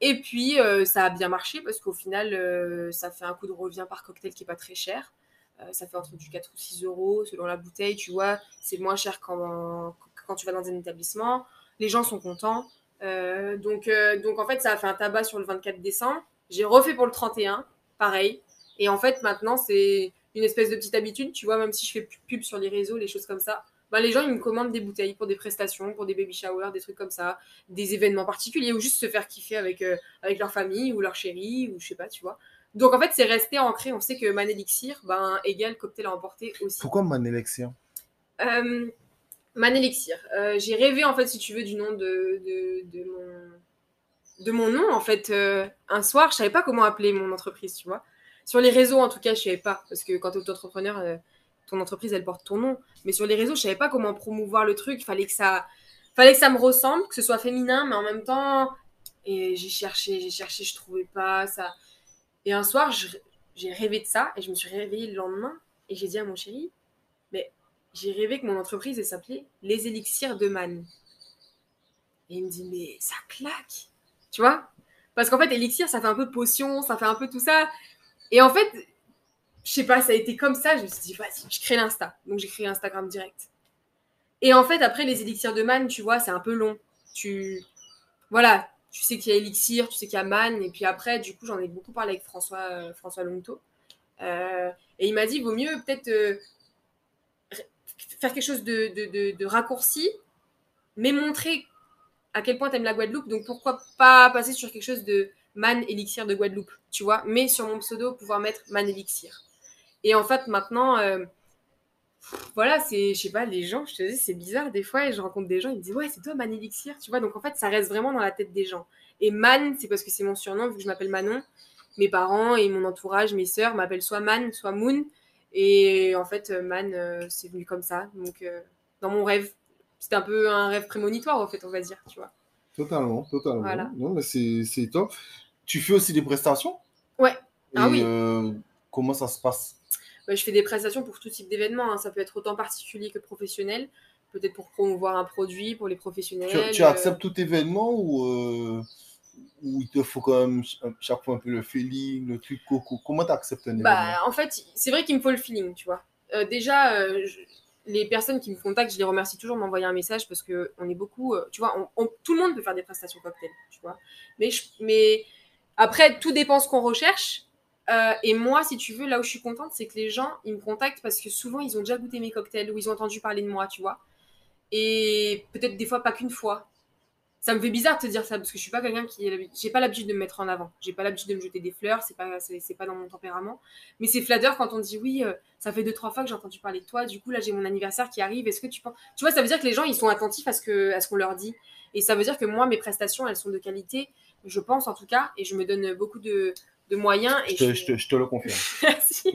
Et puis, euh, ça a bien marché parce qu'au final, euh, ça fait un coût de revient par cocktail qui est pas très cher. Euh, ça fait entre du 4 ou 6 euros selon la bouteille, tu vois. C'est moins cher quand, quand tu vas dans un établissement. Les gens sont contents. Euh, donc, euh, donc, en fait, ça a fait un tabac sur le 24 décembre. J'ai refait pour le 31, pareil. Et en fait, maintenant, c'est une espèce de petite habitude, tu vois, même si je fais pub sur les réseaux, les choses comme ça. Ben, les gens, ils me commandent des bouteilles pour des prestations, pour des baby showers, des trucs comme ça, des événements particuliers, ou juste se faire kiffer avec, avec leur famille, ou leur chérie, ou je sais pas, tu vois. Donc, en fait, c'est resté ancré. On sait que Man Elixir, ben, égale cocktail à emporter aussi. Pourquoi Manélexion Euh, Man Elixir. Euh, j'ai rêvé, en fait, si tu veux, du nom de, de, de mon, de mon nom, en fait. Euh, un soir, je savais pas comment appeler mon entreprise, tu vois. Sur les réseaux, en tout cas, je savais pas. Parce que quand tu es auto-entrepreneur, euh, ton entreprise, elle porte ton nom. Mais sur les réseaux, je savais pas comment promouvoir le truc. Il fallait que ça, fallait que ça me ressemble, que ce soit féminin, mais en même temps. Et j'ai cherché, j'ai cherché, je trouvais pas ça. Et un soir, j'ai rêvé de ça et je me suis réveillée le lendemain et j'ai dit à mon chéri, mais j'ai rêvé que mon entreprise s'appelait Les Élixirs de Man. Et il me dit, mais ça claque, tu vois? Parce qu'en fait, élixir, ça fait un peu potion, ça fait un peu tout ça. Et en fait, je sais pas, ça a été comme ça. Je me suis dit, vas-y, je crée l'Insta. Donc j'ai créé Instagram direct. Et en fait, après, les élixirs de Man, tu vois, c'est un peu long. Tu. Voilà, tu sais qu'il y a Elixir, tu sais qu'il y a Man. Et puis après, du coup, j'en ai beaucoup parlé avec François, euh, François Longto. Euh, et il m'a dit, vaut mieux peut-être euh, faire quelque chose de, de, de- de raccourci, mais montrer à quel point tu aimes la Guadeloupe. Donc pourquoi pas passer sur quelque chose de Man Elixir de Guadeloupe, tu vois, mais sur mon pseudo, pouvoir mettre Man Elixir. Et en fait, maintenant, euh, voilà, c'est, je sais pas, les gens, je te dis, c'est bizarre des fois, et je rencontre des gens, ils me disent, ouais, c'est toi Man Elixir, tu vois, donc en fait, ça reste vraiment dans la tête des gens. Et Man, c'est parce que c'est mon surnom, vu que je m'appelle Manon. Mes parents et mon entourage, mes sœurs m'appellent soit Man, soit Moon. Et en fait, euh, Man, euh, c'est venu comme ça. Donc, euh, dans mon rêve, c'était un peu un rêve prémonitoire, en fait, on va dire, tu vois. Totalement, totalement. Voilà. Non, mais c'est c'est top. Tu fais aussi des prestations? Ouais. Et Ah oui. euh, comment ça se passe? Bah, je fais des prestations pour tout type d'événements. hein. Ça peut être autant particulier que professionnel. Peut-être pour promouvoir un produit pour les professionnels. tu, tu euh, acceptes tout événement ou, euh, ou il te faut quand même ch- chaque fois un peu le feeling, le truc coco Comment tu acceptes un événement? Bah, en fait, c'est vrai qu'il me faut le feeling, tu vois. Euh, déjà, euh, je- les personnes qui me contactent, je les remercie toujours de m'envoyer un message parce que on est beaucoup, tu vois, on- on- tout le monde peut faire des prestations cocktail, tu vois. Mais, je- mais après, tout dépend ce qu'on recherche. Euh, et moi, si tu veux, là où je suis contente, c'est que les gens, ils me contactent parce que souvent, ils ont déjà goûté mes cocktails ou ils ont entendu parler de moi, tu vois. Et peut-être des fois, pas qu'une fois. ça me fait bizarre de te dire ça parce que je suis pas quelqu'un qui j'ai pas l'habitude de me mettre en avant. J'ai pas l'habitude de me jeter des fleurs c'est pas pas dans mon tempérament. Mais c'est flatteur quand on dit oui euh, ça fait deux trois fois que j'ai entendu parler de toi. Du coup là j'ai mon anniversaire qui arrive. Est-ce que tu penses tu vois ça veut dire que les gens ils sont attentifs à que à ce qu'on leur dit. Et ça veut dire que moi mes prestations elles sont de qualité je pense en tout cas. Et je me donne beaucoup de, de moyens et je te, je... Je te, le confirme Merci.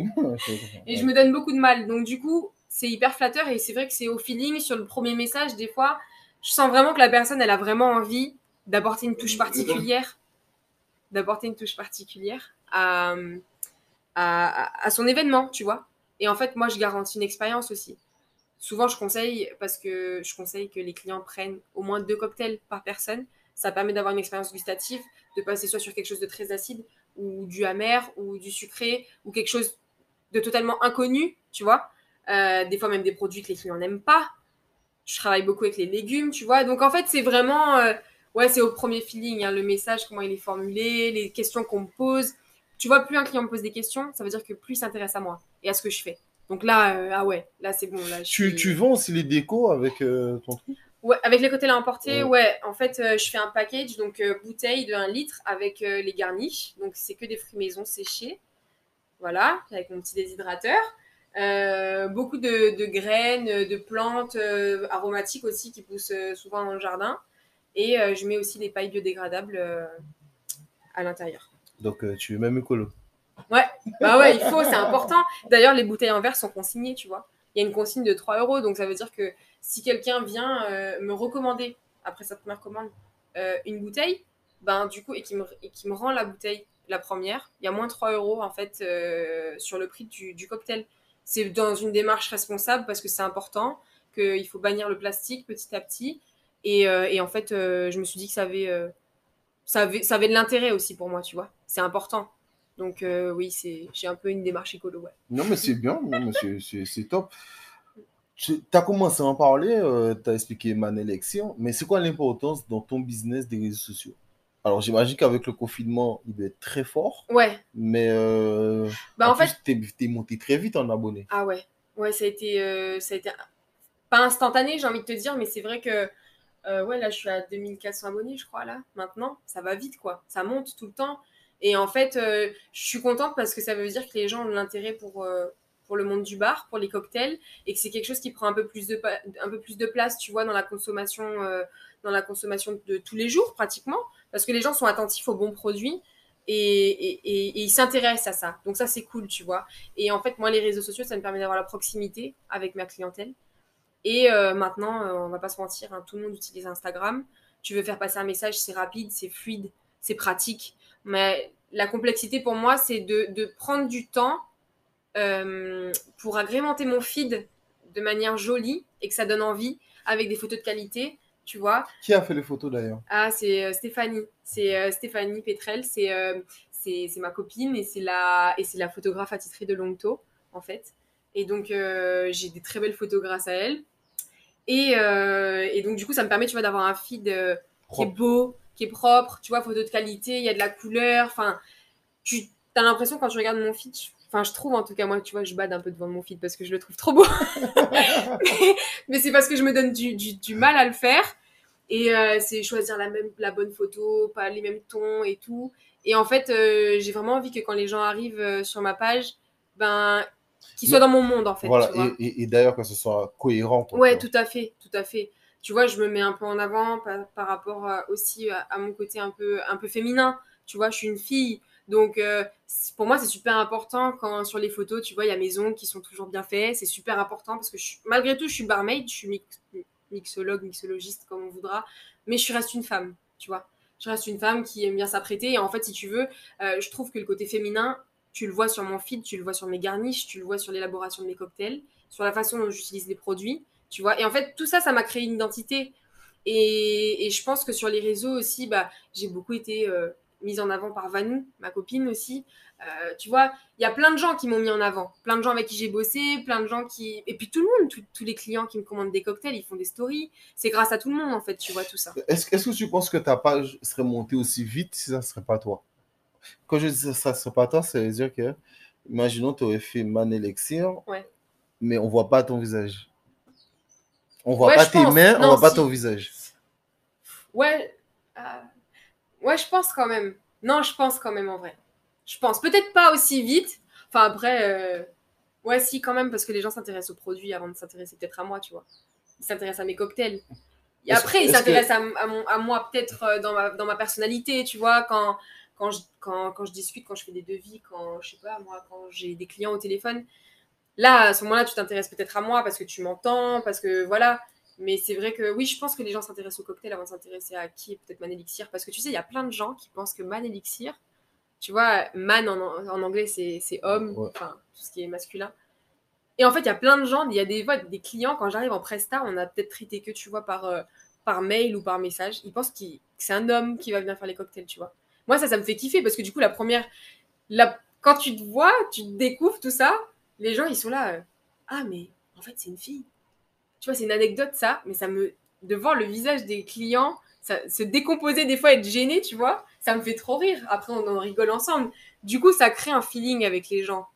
et je me donne beaucoup de mal donc du coup c'est hyper flatteur et c'est vrai que c'est au feeling sur le premier message des fois je sens vraiment que la personne, elle a vraiment envie d'apporter une touche particulière, d'apporter une touche particulière à, à, à, son événement, tu vois. Et en fait, moi, je garantis une expérience aussi. Souvent, je conseille, parce que je conseille que les clients prennent au moins deux cocktails par personne. Ça permet d'avoir une expérience gustative, de passer soit sur quelque chose de très acide, ou du amer, ou du sucré, ou quelque chose de totalement inconnu, tu vois. Euh, des fois, même des produits que les clients n'aiment pas je travaille beaucoup avec les légumes, tu vois. Donc en fait, c'est vraiment, euh, ouais, c'est au premier feeling, hein, le message, comment il est formulé, les questions qu'on me pose. Tu vois, plus un client me pose des questions, ça veut dire que plus il s'intéresse à moi et à ce que je fais. Donc là, euh, ah ouais, là c'est bon. Là, tu, tu vends aussi les décos avec ton truc? Ouais, avec les côtés à emporter, ouais. En fait, je fais un package, donc bouteille de 1 litre avec les garniches. Donc c'est que des fruits maison séchés. Voilà, avec mon petit déshydrateur. Euh, beaucoup de, graines, de plantes euh, aromatiques aussi qui poussent euh, souvent dans le jardin. Et je mets aussi des pailles biodégradables à l'intérieur. Donc tu es même écolo Ouais, bah ouais, il faut, c'est important. D'ailleurs, les bouteilles en verre sont consignées, tu vois. Il y a une consigne de 3 euros, donc ça veut dire que si quelqu'un vient me recommander, après sa première commande, une bouteille, ben du coup, et qui me, rend la bouteille, la première, il y a moins 3 euros en fait sur le prix du, cocktail c'est dans une démarche responsable parce que c'est important, qu'il faut bannir le plastique petit à petit. Et, euh, en fait, euh, je me suis dit que ça avait, euh, ça avait, de l'intérêt aussi pour moi, tu vois. C'est important. Donc oui, j'ai un peu une démarche écolo. Non, mais c'est bien, c'est, top. Tu as commencé à en parler, tu as expliqué ma élection, mais c'est quoi l'importance dans ton business des réseaux sociaux? Alors, j'imagine qu'avec le confinement, il doit être très fort. Ouais. Mais euh, bah, en, fait, t'es es monté très vite en abonnés. Ah ouais. Ouais, ça a été, euh, ça a été pas instantané, j'ai envie de te dire, mais c'est vrai que euh, ouais, là, je suis à 2400 abonnés, je crois, là, maintenant. Ça va vite, quoi. Ça monte tout le temps. Et en fait, je suis contente parce que ça veut dire que les gens ont de l'intérêt pour, pour le monde du bar, pour les cocktails, et que c'est quelque chose qui prend un peu plus de, place, tu vois, dans la consommation, dans la consommation de tous les jours, pratiquement parce que les gens sont attentifs aux bons produits et, ils s'intéressent à ça. Donc ça, c'est cool, tu vois. Et en fait, moi, les réseaux sociaux, ça me permet d'avoir la proximité avec ma clientèle. Et euh, maintenant, euh, on va pas se mentir, hein, tout le monde utilise Instagram. Tu veux faire passer un message, c'est rapide, c'est fluide, c'est pratique. Mais la complexité pour moi, c'est de, prendre du temps euh, pour agrémenter mon feed de manière jolie et que ça donne envie avec des photos de qualité tu vois. Qui a fait les photos d'ailleurs? Ah, c'est euh, Stéphanie. C'est euh, Stéphanie Petrel. C'est c'est ma copine et c'est la, et la photographe attitrée de Longto, en fait. Et donc, j'ai des très belles photos grâce à elle. Et, et donc, du coup, ça me permet, tu vois, d'avoir un feed qui est beau, qui est propre, tu vois, photo de qualité, il y a de la couleur. Enfin, tu as l'impression quand tu regardes mon feed, Enfin, je trouve en tout cas, moi, tu vois, je bade un peu devant mon feed parce que je le trouve trop beau. mais, c'est parce que je me donne du, du, mal à le faire. Et euh, c'est choisir la, même, la bonne photo, pas les mêmes tons et tout. Et en fait, euh, j'ai vraiment envie que quand les gens arrivent euh, sur ma page, ben, qu'ils soient dans mon monde, en fait. Voilà, et, d'ailleurs que ce soit cohérent. ouais, tout à fait, tout à fait. Tu vois, je me mets un peu en avant par, par rapport aussi à, à, mon côté un peu, un peu féminin. Tu vois, je suis une fille. Donc, euh, pour moi, c'est super important quand sur les photos, tu vois, il y a mes ongles qui sont toujours bien faits. C'est super important parce que malgré tout, je suis barmaid, je suis mixologue, mixologiste, comme on voudra, mais je reste une femme, tu vois. Je reste une femme qui aime bien s'apprêter. Et en fait, si tu veux, euh, je trouve que le côté féminin, tu le vois sur mon feed, tu le vois sur mes garniches, tu le vois sur l'élaboration de mes cocktails, sur la façon dont j'utilise les produits, tu vois. Et en fait, tout ça, ça m'a créé une identité. Et, je pense que sur les réseaux aussi, bah, j'ai beaucoup été euh, mise en avant par Vanou, ma copine aussi. Euh, tu vois, il y a plein de gens qui m'ont mis en avant, plein de gens avec qui j'ai bossé, plein de gens qui... Et puis tout le monde, tous les clients qui me commandent des cocktails, ils font des stories. C'est grâce à tout le monde, en fait, tu vois, tout ça. Est-ce que tu penses que ta page serait montée aussi vite si ça ne serait pas toi? Quand je dis ça ne serait pas toi, ça veut dire que, imaginons, tu aurais fait Man Elixir, mais on ne voit pas ton visage. On voit pas tes mains, on on voit pas ton visage. Ouais. euh, Ouais, je pense quand même. Non, je pense quand même en vrai. Je pense. Peut-être pas aussi vite. Enfin, après. euh, Ouais, si, quand même, parce que les gens s'intéressent aux produits avant de s'intéresser peut-être à moi, tu vois. Ils s'intéressent à mes cocktails. Et après, ils que- s'intéressent à, à mon- à moi peut-être euh, dans ma, dans ma personnalité, tu vois, quand, quand, je, quand, quand je discute, quand je fais des devis, quand, je sais pas, moi, quand j'ai des clients au téléphone. Là, à ce moment-là, tu t'intéresses peut-être à moi parce que tu m'entends, parce que voilà. Mais c'est vrai que oui, je pense que les gens s'intéressent au cocktail avant de s'intéresser à qui est peut-être Man Elixir. Parce que tu sais, il y a plein de gens qui pensent que Man Elixir, tu vois, man en, en anglais, c'est c'est homme, Ouais. enfin, tout ce qui est masculin. Et en fait, il y a plein de gens, il y a des des clients, quand j'arrive en Presta, on a peut-être traité que, tu vois, par, euh, par mail ou par message. Ils pensent que c'est un homme qui va venir faire les cocktails, tu vois. Moi, ça, ça me fait kiffer parce que du coup, la première. La, quand tu te vois, tu te découvres tout ça, les gens, ils sont là. euh, ah, mais en fait, c'est une fille. Tu vois, c'est une anecdote, ça, mais ça me. De voir le visage des clients se décomposer des fois, être gêné, tu vois, ça me fait trop rire. Après, on rigole ensemble. Du coup, ça crée un feeling avec les gens,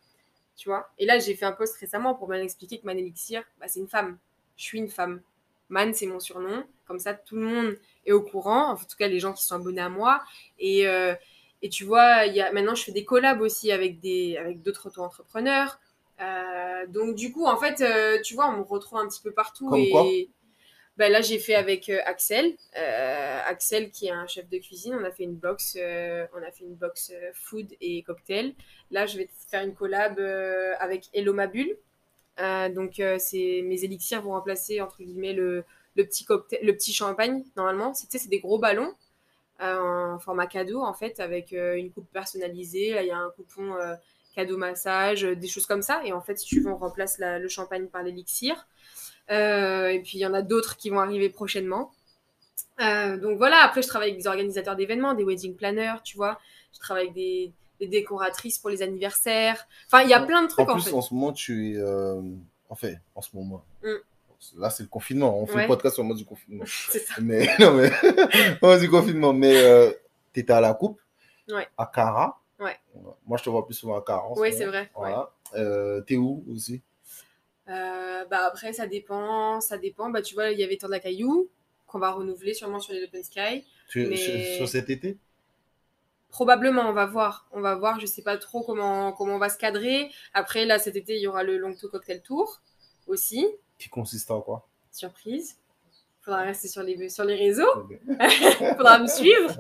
tu vois. Et là, j'ai fait un post récemment pour bien expliquer que Man Elixir, bah, c'est une femme. Je suis une femme. Man, c'est mon surnom. Comme ça, tout le monde est au courant. En tout cas, les gens qui sont abonnés à moi. Et, euh, et tu vois, y a, maintenant, je fais des collabs aussi avec, des, avec d'autres auto-entrepreneurs. Euh, donc, du coup, en fait, euh, tu vois, on me retrouve un petit peu partout. Comme et quoi ben là, j'ai fait avec euh, Axel. Axel, qui est un chef de cuisine. On a fait une box, on a fait une box food et cocktail. Là, je vais faire une collab avec Hello Mabule. Donc, c'est mes élixirs vont remplacer entre guillemets le, le petit cocktail, le petit champagne normalement. C'est, tu sais, c'est des gros ballons en format cadeau en fait, avec une coupe personnalisée. Là, il y a un coupon euh, cadeau massage, euh, des choses comme ça. Et en fait, si tu veux, on remplace la- le champagne par l'élixir. Euh, et puis il y en a d'autres qui vont arriver prochainement. Euh, donc voilà, après je travaille avec des organisateurs d'événements, des wedding planners, tu vois. Je travaille avec des, des décoratrices pour les anniversaires. Enfin, il y a plein de En trucs en, plus, fait. en ce moment, tu es. euh, Enfin, en ce moment. Mm. Là, c'est le confinement. On fait Ouais. le podcast sur le mode du confinement. C'est ça. Mais non, mais. au du confinement. Mais tu étais à la coupe. Ouais. À Cara. Ouais. Moi, je te vois plus souvent à Cara. en ce Oui, c'est vrai. ouais. Voilà. Euh, T'es où aussi? Euh, bah après, ça dépend. Ça dépend. Bah, tu vois, il y avait Temps de la Caillou qu'on va renouveler sûrement sur les Open Sky. tu, Mais- sur, sur cet été? Probablement, on va voir. On va voir. Je sais pas trop comment, comment on va se cadrer. Après, là, cet été, il y aura le Longto Cocktail Tour aussi. Qui consiste en quoi? Surprise. Faudra rester sur les, sur les réseaux. Faudra me suivre.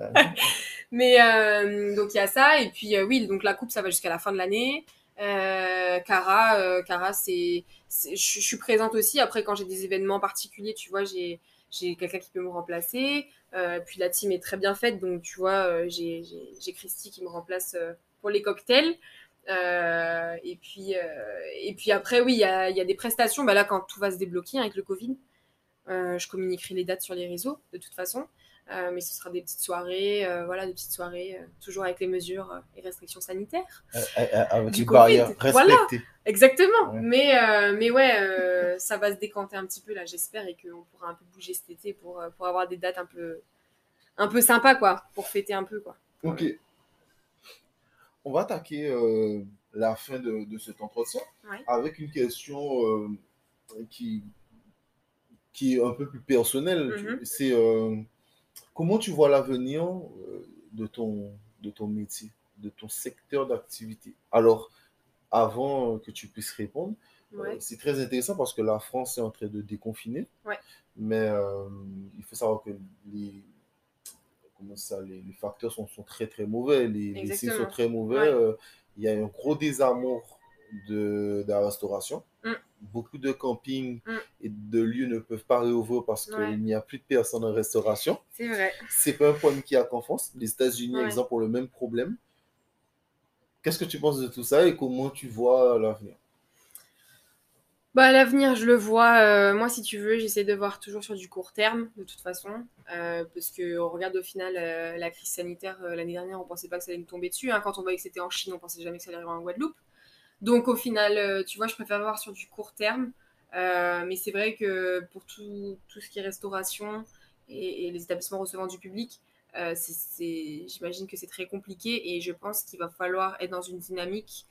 Mais euh, donc il y a ça. Et puis euh, oui, donc la coupe, ça va jusqu'à la fin de l'année. Euh, Cara, Cara, c'est, je suis présente aussi. Après, quand j'ai des événements particuliers, tu vois, j'ai, j'ai quelqu'un qui peut me remplacer. Puis la team est très bien faite, donc tu vois, j'ai, j'ai, Christy qui me remplace pour les cocktails. Et puis, et puis après, oui, il y a, y a des prestations. Bah là, quand tout va se débloquer avec le Covid, je communiquerai les dates sur les réseaux de toute façon. Euh, mais ce sera des petites soirées, euh, voilà, des petites soirées, euh, toujours avec les mesures euh, et restrictions sanitaires. Euh, euh, Du Covid, barrières voilà. Exactement. Ouais. Mais, euh, mais ouais, euh, ça va se décanter un petit peu là, j'espère, et qu'on pourra un peu bouger cet été pour, euh, pour avoir des dates un peu, un peu sympas, quoi, pour fêter un peu, quoi. Ok. On va attaquer euh, la fin de, de cet entretien Ouais. avec une question euh, qui, qui est un peu plus personnelle. Tu- Mhm. C'est euh, comment tu vois l'avenir euh, de, ton, de ton métier, de ton secteur d'activité? Alors, avant que tu puisses répondre, euh, c'est très intéressant parce que la France est en train de déconfiner. Ouais. Mais euh, il faut savoir que les, comment ça, les, les facteurs sont, sont très très mauvais. Les, les signes sont très mauvais. Ouais. Euh, il y a un gros désamour de, de la restauration. Beaucoup de campings Mm. et de lieux ne peuvent pas réouvrir parce qu'il n'y a plus de personnes en restauration. C'est vrai. C'est pas un problème qui a qu'en France. Les États-Unis, Ouais. exemple, ont le même problème. Qu'est-ce que tu penses de tout ça et comment tu vois l'avenir? Bah, l'avenir, je le vois. euh, moi, si tu veux, j'essaie de voir toujours sur du court terme, de toute façon. euh, parce que on regarde au final euh, la crise sanitaire euh, l'année dernière, on pensait pas que ça allait nous tomber dessus. hein. Quand on voyait que c'était en Chine, on pensait jamais que ça allait arriver en Guadeloupe. Donc, au final, euh, tu vois, je préfère voir sur du court terme. Euh, mais c'est vrai que pour tout, tout ce qui est restauration et, les établissements recevant du public, euh, j'imagine que c'est très compliqué et je pense qu'il va falloir être dans une dynamique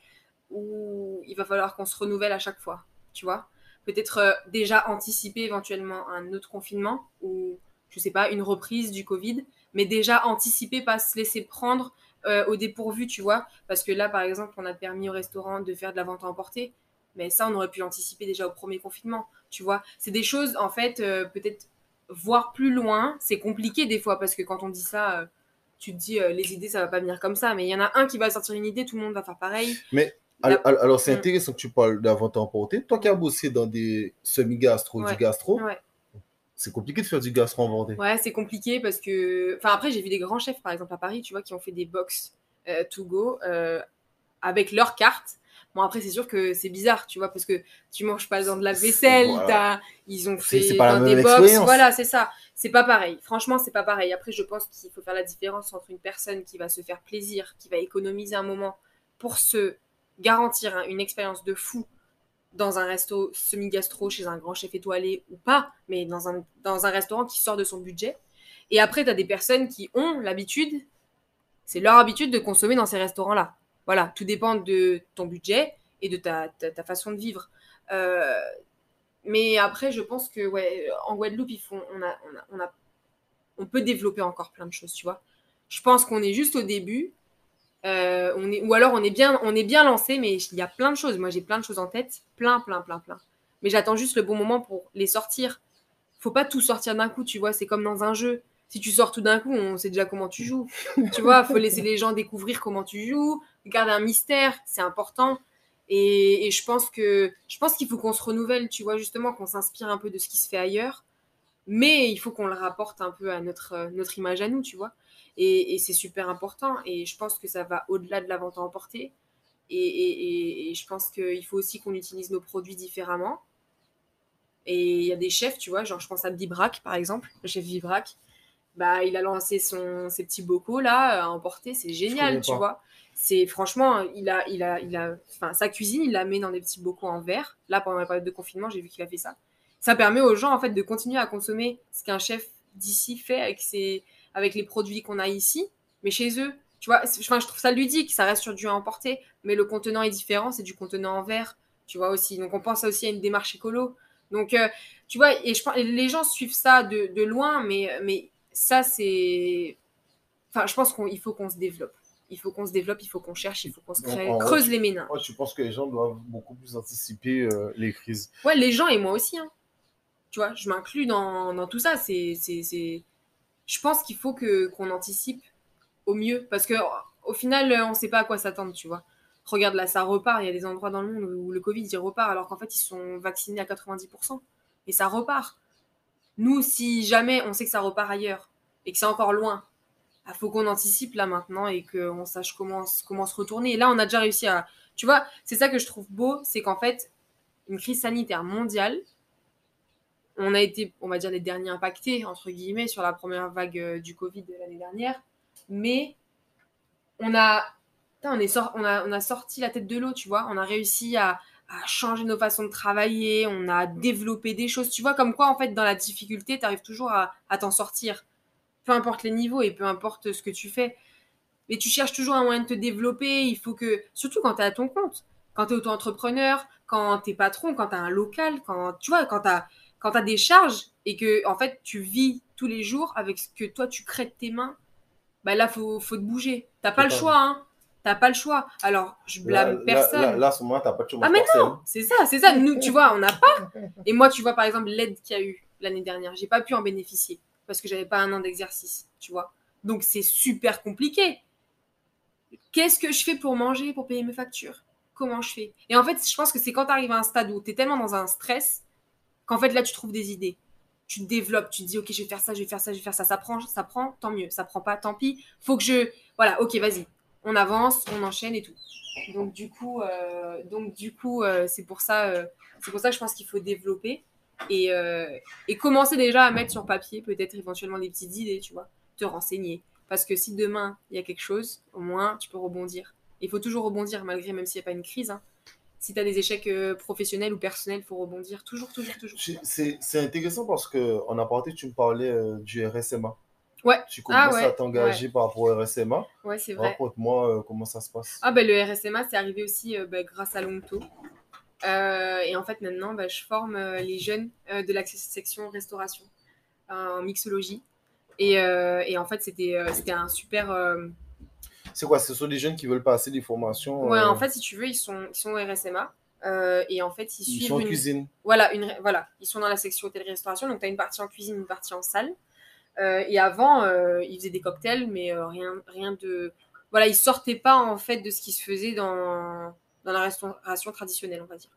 où il va falloir qu'on se renouvelle à chaque fois tu vois. Peut-être euh, déjà anticiper éventuellement un autre confinement où je sais pas, une reprise du Covid, mais déjà anticiper, pas se laisser prendre euh, au dépourvu, tu vois. Parce que là, par exemple, on a permis au restaurant de faire de la vente à emporter, mais ça, on aurait pu l'anticiper déjà au premier confinement, tu vois. C'est des choses, en fait, euh, peut-être voir plus loin, c'est compliqué des fois, parce que quand on dit ça, euh, tu te dis, les idées, ça va pas venir comme ça, mais il y en a un qui va sortir une idée, tout le monde va faire pareil. Mais alors, c'est mm. intéressant que tu parles de la vente à emporter. Toi qui as bossé dans des semi-gastro, du gastro, c'est compliqué de faire du gastro en Vendée. Ouais, c'est compliqué parce que. Enfin, après, j'ai vu des grands chefs, par exemple, à Paris, tu vois, qui ont fait des box euh, to go euh, avec leur carte. Bon, après, c'est sûr que c'est bizarre, tu vois, parce que tu manges pas dans de la vaisselle, ils ont fait dans des box. Voilà, c'est ça. C'est pas pareil. Franchement, c'est pas pareil. Après, je pense qu'il faut faire la différence entre une personne qui va se faire plaisir, qui va économiser un moment pour se garantir une expérience de fou dans un resto semi-gastro chez un grand chef étoilé ou pas, mais dans un, dans un restaurant qui sort de son budget. Et après, tu as des personnes qui ont l'habitude, c'est leur habitude de consommer dans ces restaurants-là. Voilà, tout dépend de ton budget et de ta, ta, façon de vivre. Euh, mais après, je pense que ouais, en Guadeloupe, ils font, on, a, on, a, on, a, on peut développer encore plein de choses, tu vois. Je pense qu'on est juste au début euh, on est, ou alors on est bien, on est bien lancé, mais il y a plein de choses. Moi, j'ai plein de choses en tête, plein, plein, plein, plein. Mais j'attends juste le bon moment pour les sortir. Faut pas tout sortir d'un coup, tu vois. C'est comme dans un jeu. Si tu sors tout d'un coup, on sait déjà comment tu joues. tu vois, faut laisser les gens découvrir comment tu joues, garder un mystère, c'est important. Et, je pense que je pense qu'il faut qu'on se renouvelle, tu vois, justement, qu'on s'inspire un peu de ce qui se fait ailleurs. Mais il faut qu'on le rapporte un peu à notre, notre image à nous, tu vois. Et, c'est super important. Et je pense que ça va au-delà de la vente à emporter. Et, je pense qu'il faut aussi qu'on utilise nos produits différemment. Et il y a des chefs, tu vois, genre je pense à Bibrac par exemple, le chef Vibrac. Bah, il a lancé son, ses petits bocaux là à emporter, c'est génial, tu vois. C'est franchement, il a, il a, il a, enfin, sa cuisine, il la met dans des petits bocaux en verre. Là, pendant la période de confinement, j'ai vu qu'il a fait ça. Ça permet aux gens en fait de continuer à consommer ce qu'un chef d'ici fait avec ses, avec les produits qu'on a ici, mais chez eux. Tu vois, enfin, je trouve ça ludique, ça reste sur du à emporter, mais le contenant est différent, c'est du contenant en verre, tu vois aussi. Donc on pense aussi à une démarche écolo. Donc, euh, tu vois, et je pense, les gens suivent ça de, de loin, mais, mais ça, c'est. Enfin, je pense qu'il faut qu'on se développe. Il faut qu'on se développe, il faut qu'on cherche, il faut qu'on se crée, creuse les ménins. Moi, je pense que les gens doivent beaucoup plus anticiper euh, les crises? Ouais, les gens et moi aussi. Hein. Tu vois, je m'inclus dans, dans, tout ça. C'est je pense qu'il faut que qu'on anticipe au mieux. Parce que au final on ne sait pas à quoi s'attendre tu vois. Regarde là ça repart. Il y a des endroits dans le monde où le covid il repart alors qu'en fait ils sont vaccinés à 90% et ça repart. Nous si jamais on sait que ça repart ailleurs et que c'est encore loin il bah, faut qu'on anticipe là maintenant et qu'on sache comment comment se retourner. Et là on a déjà réussi à tu vois c'est ça que je trouve beau c'est qu'en fait une crise sanitaire mondiale on a été, on va dire, les derniers impactés, entre guillemets, sur la première vague euh, du Covid de l'année dernière. Mais on a, on, est on, a, on a sorti la tête de l'eau, tu vois. On a réussi à, changer nos façons de travailler, on a développé des choses. Tu vois, comme quoi, en fait, dans la difficulté, tu arrives toujours à, t'en sortir. Peu importe les niveaux et peu importe ce que tu fais. Mais tu cherches toujours un moyen de te développer. Il faut que, surtout quand tu es à ton compte, quand tu es auto-entrepreneur, quand tu es patron, quand tu as un local, quand tu vois, quand tu as quand tu as des charges et que en fait tu vis tous les jours avec ce que toi tu crées de tes mains, bah là faut faut te bouger. T'as pas le choix hein. T'as pas le choix. Alors, je blâme personne. Là, à ce moment, t'as pas de choix. Ah, mais non, c'est ça, c'est ça. Nous, tu vois, on n'a pas. Et moi, tu vois, par exemple, l'aide qu'il y a eu l'année dernière, j'ai pas pu en bénéficier parce que j'avais pas un an d'exercice, tu vois. Donc, c'est super compliqué. Qu'est-ce que je fais pour manger, pour payer mes factures? Comment je fais? Et en fait, je pense que c'est quand tu arrives à un stade où tu es tellement dans un stress qu'en fait là tu trouves des idées. Tu te développes, tu te dis ok je vais faire ça, je vais faire ça, je vais faire ça. Ça prend, ça prend, tant mieux. Ça prend pas, tant pis. Faut que je, voilà, ok vas-y, on avance, on enchaîne et tout. Donc du coup, euh, donc du coup, euh, c'est pour ça, euh, c'est pour ça que je pense qu'il faut développer et, et commencer déjà à mettre sur papier peut-être éventuellement des petites idées, tu vois, te renseigner. Parce que si demain il y a quelque chose, au moins tu peux rebondir. Il faut toujours rebondir malgré même s'il n'y a pas une crise. Hein si tu as des échecs euh, professionnels ou personnels, il faut rebondir toujours, toujours, toujours. C'est intéressant parce qu'en aparté, tu me parlais euh, du RSMA. Ouais. Tu ah commences à t'engager par rapport au RSMA. Ouais, c'est vrai. Raconte-moi euh, comment ça se passe. Ah, ben le RSMA, c'est arrivé aussi ben, grâce à Longto. et en fait, maintenant, ben, je forme les jeunes de la section restauration. en mixologie. Et, et en fait, c'était c'était un super. C'est quoi Ce sont des jeunes qui veulent passer des formations Ouais, en fait, si tu veux, ils sont, ils sont au RSMA. et en fait, ils, Ils suivent. sont en une- cuisine. Voilà, une, voilà, ils sont dans la section hôtellerie-restauration. Donc, tu as une partie en cuisine, une partie en salle. Euh, et avant, euh, ils faisaient des cocktails, mais euh, rien, rien de. Voilà, ils sortaient pas en fait de ce qui se faisait dans, dans la restauration traditionnelle, on va dire.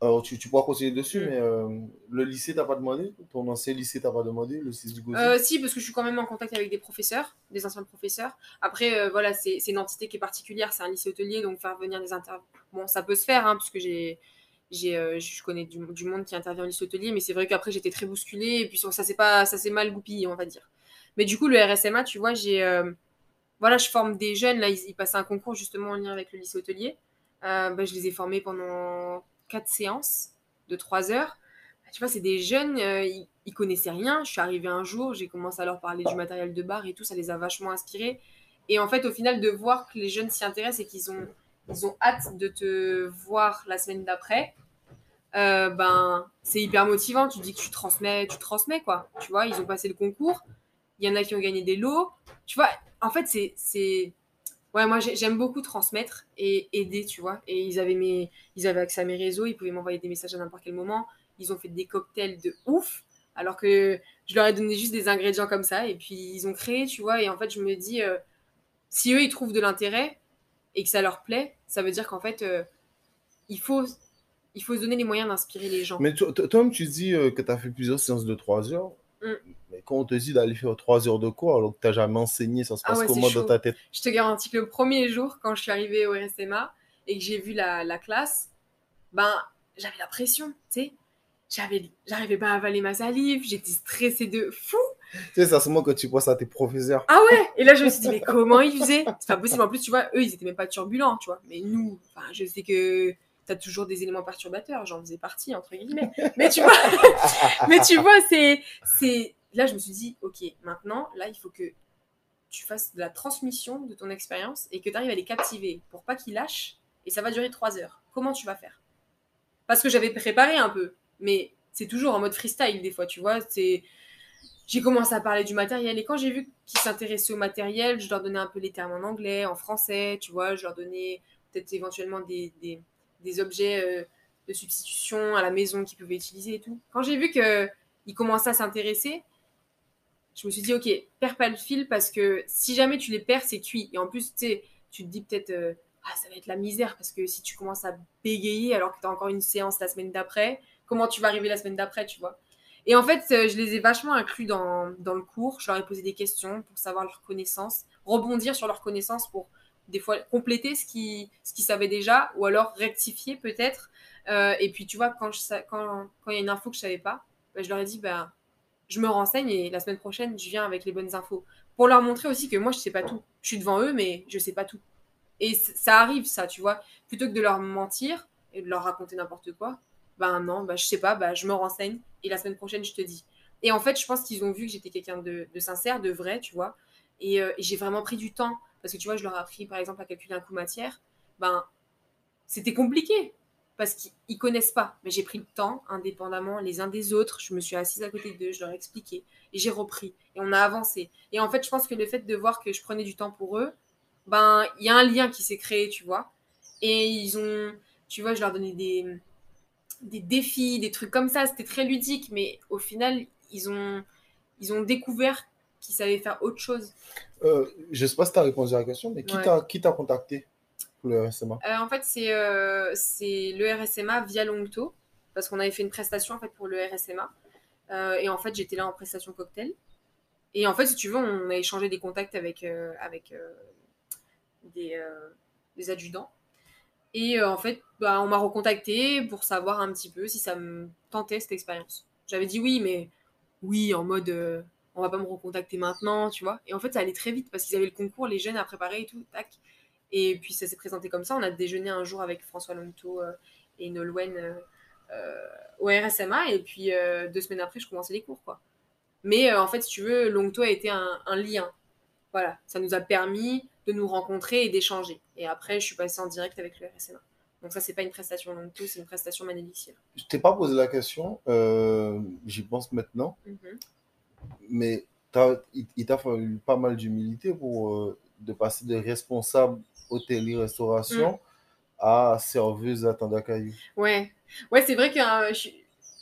Alors, tu, tu pourras continuer dessus, Mm. mais euh, le lycée, t'as pas demandé? Ton ancien lycée, t'as pas demandé Le 6 du Euh, si, parce que je suis quand même en contact avec des professeurs, des anciens professeurs. Après, euh, voilà, c'est une entité qui est particulière, c'est un lycée hôtelier, donc faire venir des intervenants. Bon, ça peut se faire, hein, parce que j'ai. je connais du, du monde qui intervient au lycée hôtelier, mais c'est vrai qu'après j'étais très bousculée et puis ça s'est pas, ça s'est mal goupillé, on va dire. Mais du coup, le RSMA, tu vois, j'ai, voilà, je forme des jeunes. Là, ils, ils passaient un concours justement en lien avec le lycée hôtelier. Bah, je les ai formés pendant quatre séances de trois heures. Bah, tu vois, c'est des jeunes, euh, ils, ils connaissaient rien. Je suis arrivée un jour, j'ai commencé à leur parler du matériel de bar et tout, ça les a vachement inspirés. Et en fait, au final, de voir que les jeunes s'y intéressent et qu'ils ont, ils ont hâte de te voir la semaine d'après, euh, ben, c'est hyper motivant. Tu dis que tu transmets, tu transmets, quoi. Tu vois, ils ont passé le concours. Il y en a qui ont gagné des lots. Tu vois, en fait, c'est. Ouais, moi, j'ai- j'aime beaucoup transmettre et aider, tu vois. Et ils avaient, mes... ils avaient accès à mes réseaux, ils pouvaient m'envoyer des messages à n'importe quel moment. Ils ont fait des cocktails de ouf, alors que je leur ai donné juste des ingrédients comme ça. Et puis, ils ont créé, tu vois. Et en fait, je me dis, euh, si eux, ils trouvent de l'intérêt et que ça leur plaît, ça veut dire qu'en fait, euh, il, faut, il faut se donner les moyens d'inspirer les gens. Mais toi-même, tu dis euh, que tu as fait plusieurs séances de 3 heures. Mm. Mais quand on te dit d'aller faire 3 heures de quoi alors que tu n'as jamais enseigné, ça se Ah passe ouais, c'est comment dans ta tête? Je te garantis que le premier jour, quand je suis arrivée au RSMA et que j'ai vu la, la classe, ben, j'avais la pression, tu sais. J'avais, j'arrivais pas à avaler ma salive, j'étais stressée de fou. Tu sais, c'est à ce moment que tu penses à tes professeurs. Ah ouais Et là, je me suis dit, mais comment ils faisaient? C'est pas possible. En plus, tu vois, eux, ils étaient même pas turbulents, tu vois. Mais nous, enfin, je sais que t'as toujours des éléments perturbateurs, j'en faisais partie, entre guillemets. Mais tu vois, mais tu vois, c'est, c'est... Là, je me suis dit, ok, maintenant, là, il faut que tu fasses de la transmission de ton expérience et que tu arrives à les captiver pour pas qu'ils lâchent. Et ça va durer trois heures. Comment tu vas faire? Parce que j'avais préparé un peu, mais c'est toujours en mode freestyle des fois, tu vois. C'est j'ai commencé à parler du matériel et quand j'ai vu qu'ils s'intéressaient au matériel, je leur donnais un peu les termes en anglais, en français, tu vois, je leur donnais peut-être éventuellement des, des objets euh, de substitution à la maison qu'ils pouvaient utiliser et tout. Quand j'ai vu qu'ils commençaient à s'intéresser, je me suis dit, ok, perds pas le fil parce que si jamais tu les perds, c'est cuit. Et en plus, tu te dis peut-être, euh, ah, ça va être la misère parce que si tu commences à bégayer alors que tu as encore une séance la semaine d'après, comment tu vas arriver la semaine d'après, tu vois? Et en fait, euh, je les ai vachement inclus dans, dans le cours. Je leur ai posé des questions pour savoir leur connaissance, rebondir sur leur connaissance pour des fois compléter ce qu'ils ce savaient déjà ou alors rectifier peut-être. Euh, et puis, tu vois, quand il quand, quand il y a une info que je savais pas, bah, je leur ai dit, bah, je me renseigne et la semaine prochaine, je viens avec les bonnes infos. Pour leur montrer aussi que moi, je sais pas tout. Je suis devant eux, mais je sais pas tout. Et ça arrive, ça, tu vois. Plutôt que de leur mentir et de leur raconter n'importe quoi, ben non, bah, je sais pas, bah, je me renseigne et la semaine prochaine, je te dis. Et en fait, je pense qu'ils ont vu que j'étais quelqu'un de, sincère, de vrai, tu vois. Et, euh, et j'ai vraiment pris du temps. Parce que tu vois, je leur ai appris, par exemple, à calculer un coût matière. Ben, c'était compliqué. Parce qu'ils ils connaissent pas. Mais j'ai pris le temps, indépendamment, les uns des autres. Je me suis assise à côté d'eux, je leur ai expliqué. Et j'ai repris. Et on a avancé. Et en fait, je pense que le fait de voir que je prenais du temps pour eux, ben, il y a un lien qui s'est créé, tu vois. Et ils ont, tu vois, je leur donnais des, des défis, des trucs comme ça. C'était très ludique, mais au final, ils ont, ils ont découvert qu'ils savaient faire autre chose. Euh, je sais pas si tu as répondu à la question, mais qui Ouais. t'a qui t'a contacté pour le RSMA Euh, en fait, c'est euh, le RSMA via Longto, parce qu'on avait fait une prestation en fait, pour le RSMA. Euh, et en fait, j'étais là en prestation cocktail. Et en fait, si tu veux, on a échangé des contacts avec, euh, avec des, des adjudants. Et en fait, bah, on m'a recontacté pour savoir un petit peu si ça me tentait cette expérience. J'avais dit oui, mais oui, en mode on va pas me recontacter maintenant, tu vois. Et en fait, ça allait très vite parce qu'ils avaient le concours, les jeunes à préparer et tout, tac. Et puis ça s'est présenté comme ça. On a déjeuné un jour avec François Longto euh, et Nolwenn euh, euh, au RSMA. Et puis euh, deux semaines après, je commençais les cours, quoi. Mais en fait, si tu veux, Longto a été un, un lien. Voilà, ça nous a permis de nous rencontrer et d'échanger. Et après, je suis passée en direct avec le RSMA. Donc ça, c'est pas une prestation plus, c'est une prestation Manélixir. Je t'ai pas posé la question, j'y pense maintenant, Mhm. Mais il, t'a fallu pas mal d'humilité pour euh, de passer de responsable hôtellerie-restauration Mm. à serveuse à Tandakayu. Ouais, ouais, c'est vrai que euh, je suis-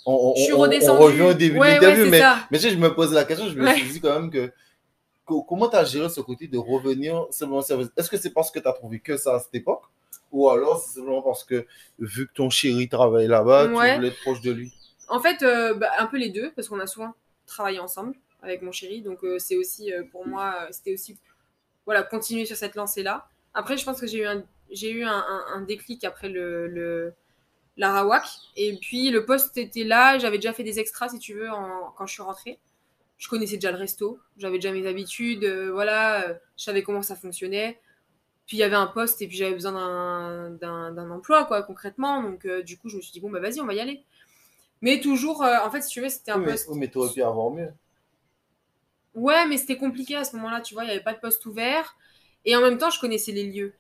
On, on- je suis on- on redescendue. revient au début ouais, de l'interview, ouais, mais, mais tu sais, je me pose la question, je me Ouais. suis dit quand même que co- comment tu as géré ce côté de revenir simplement serveuse? Est-ce que c'est parce que tu as trouvé que ça à cette époque? Ou alors c'est simplement parce que vu que ton chéri travaille là-bas, Ouais. tu voulais être proche de lui? En fait, euh, bah, un peu les deux, parce qu'on a souvent travaillé ensemble avec mon chéri. Donc, euh, c'est aussi, euh, pour moi, euh, c'était aussi, voilà, continuer sur cette lancée-là. Après, je pense que j'ai eu un, j'ai eu un, déclic après le, l'Arawak. Et puis, le poste était là. J'avais déjà fait des extras, si tu veux, quand je suis rentrée. Je connaissais déjà le resto. J'avais déjà mes habitudes. voilà, je savais comment ça fonctionnait. Puis, il y avait un poste et puis j'avais besoin d'un, d'un, emploi, quoi, concrètement. Donc, du coup, je me suis dit, bon, bah, vas-y, on va y aller. Mais toujours, euh, en fait, si tu veux, c'était un Oui, mais, poste. mais tu aurais pu avoir mieux. Ouais, mais c'était compliqué à ce moment-là, tu vois, il n'y avait pas de poste ouvert. Et en même temps, je connaissais les lieux.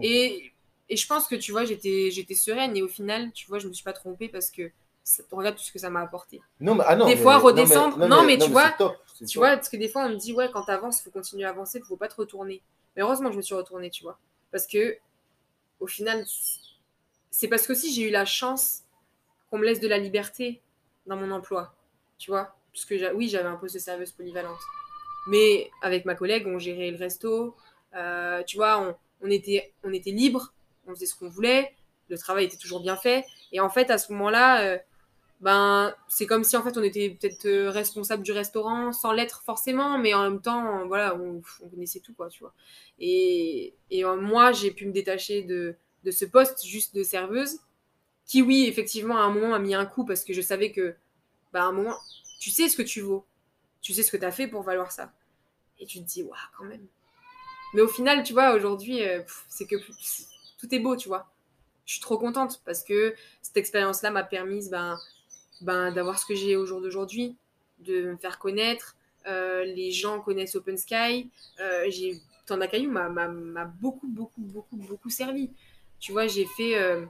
Et, et je pense que, tu vois, j'étais, j'étais sereine. Et au final, tu vois, je me suis pas trompée parce que ça- regarde tout ce que ça m'a apporté. Non, mais, ah non, Des mais- fois, non, redescendre. Non, mais tu vois, top, Tu top. vois, parce que des fois, on me dit, ouais, quand t'avances, il faut continuer à avancer, il faut pas te retourner. Mais heureusement je me suis retournée, tu vois. Parce que, au final, c'est parce que aussi j'ai eu la chance qu'on me laisse de la liberté dans mon emploi. Tu vois Parce que, oui, j'avais un poste de serveuse polyvalente. Mais avec ma collègue, on gérait le resto. euh, tu vois, on, était, on était libre, on faisait ce qu'on voulait. Le travail était toujours bien fait. Et en fait, à ce moment-là, euh, ben, c'est comme si en fait on était peut-être euh, responsable du restaurant sans l'être forcément, mais en même temps, voilà, on, on connaissait tout, quoi, tu vois. Et, moi, j'ai pu me détacher de, de ce poste juste de serveuse, qui, oui, effectivement, à un moment m'a mis un coup parce que je savais que, bah, à un moment, tu sais ce que tu vaux, tu sais ce que tu as fait pour valoir ça. Et tu te dis, waouh, quand même. Mais au final, tu vois, aujourd'hui, euh, c'est que tout est beau, tu vois. Je suis trop contente parce que cette expérience-là m'a permis ben, ben, d'avoir ce que j'ai au jour d'aujourd'hui, de me faire connaître. Euh, les gens connaissent Open Sky. Euh, j'ai Tandakayu m'a- m'a beaucoup, beaucoup, beaucoup, beaucoup servi. Tu vois, j'ai fait, euh,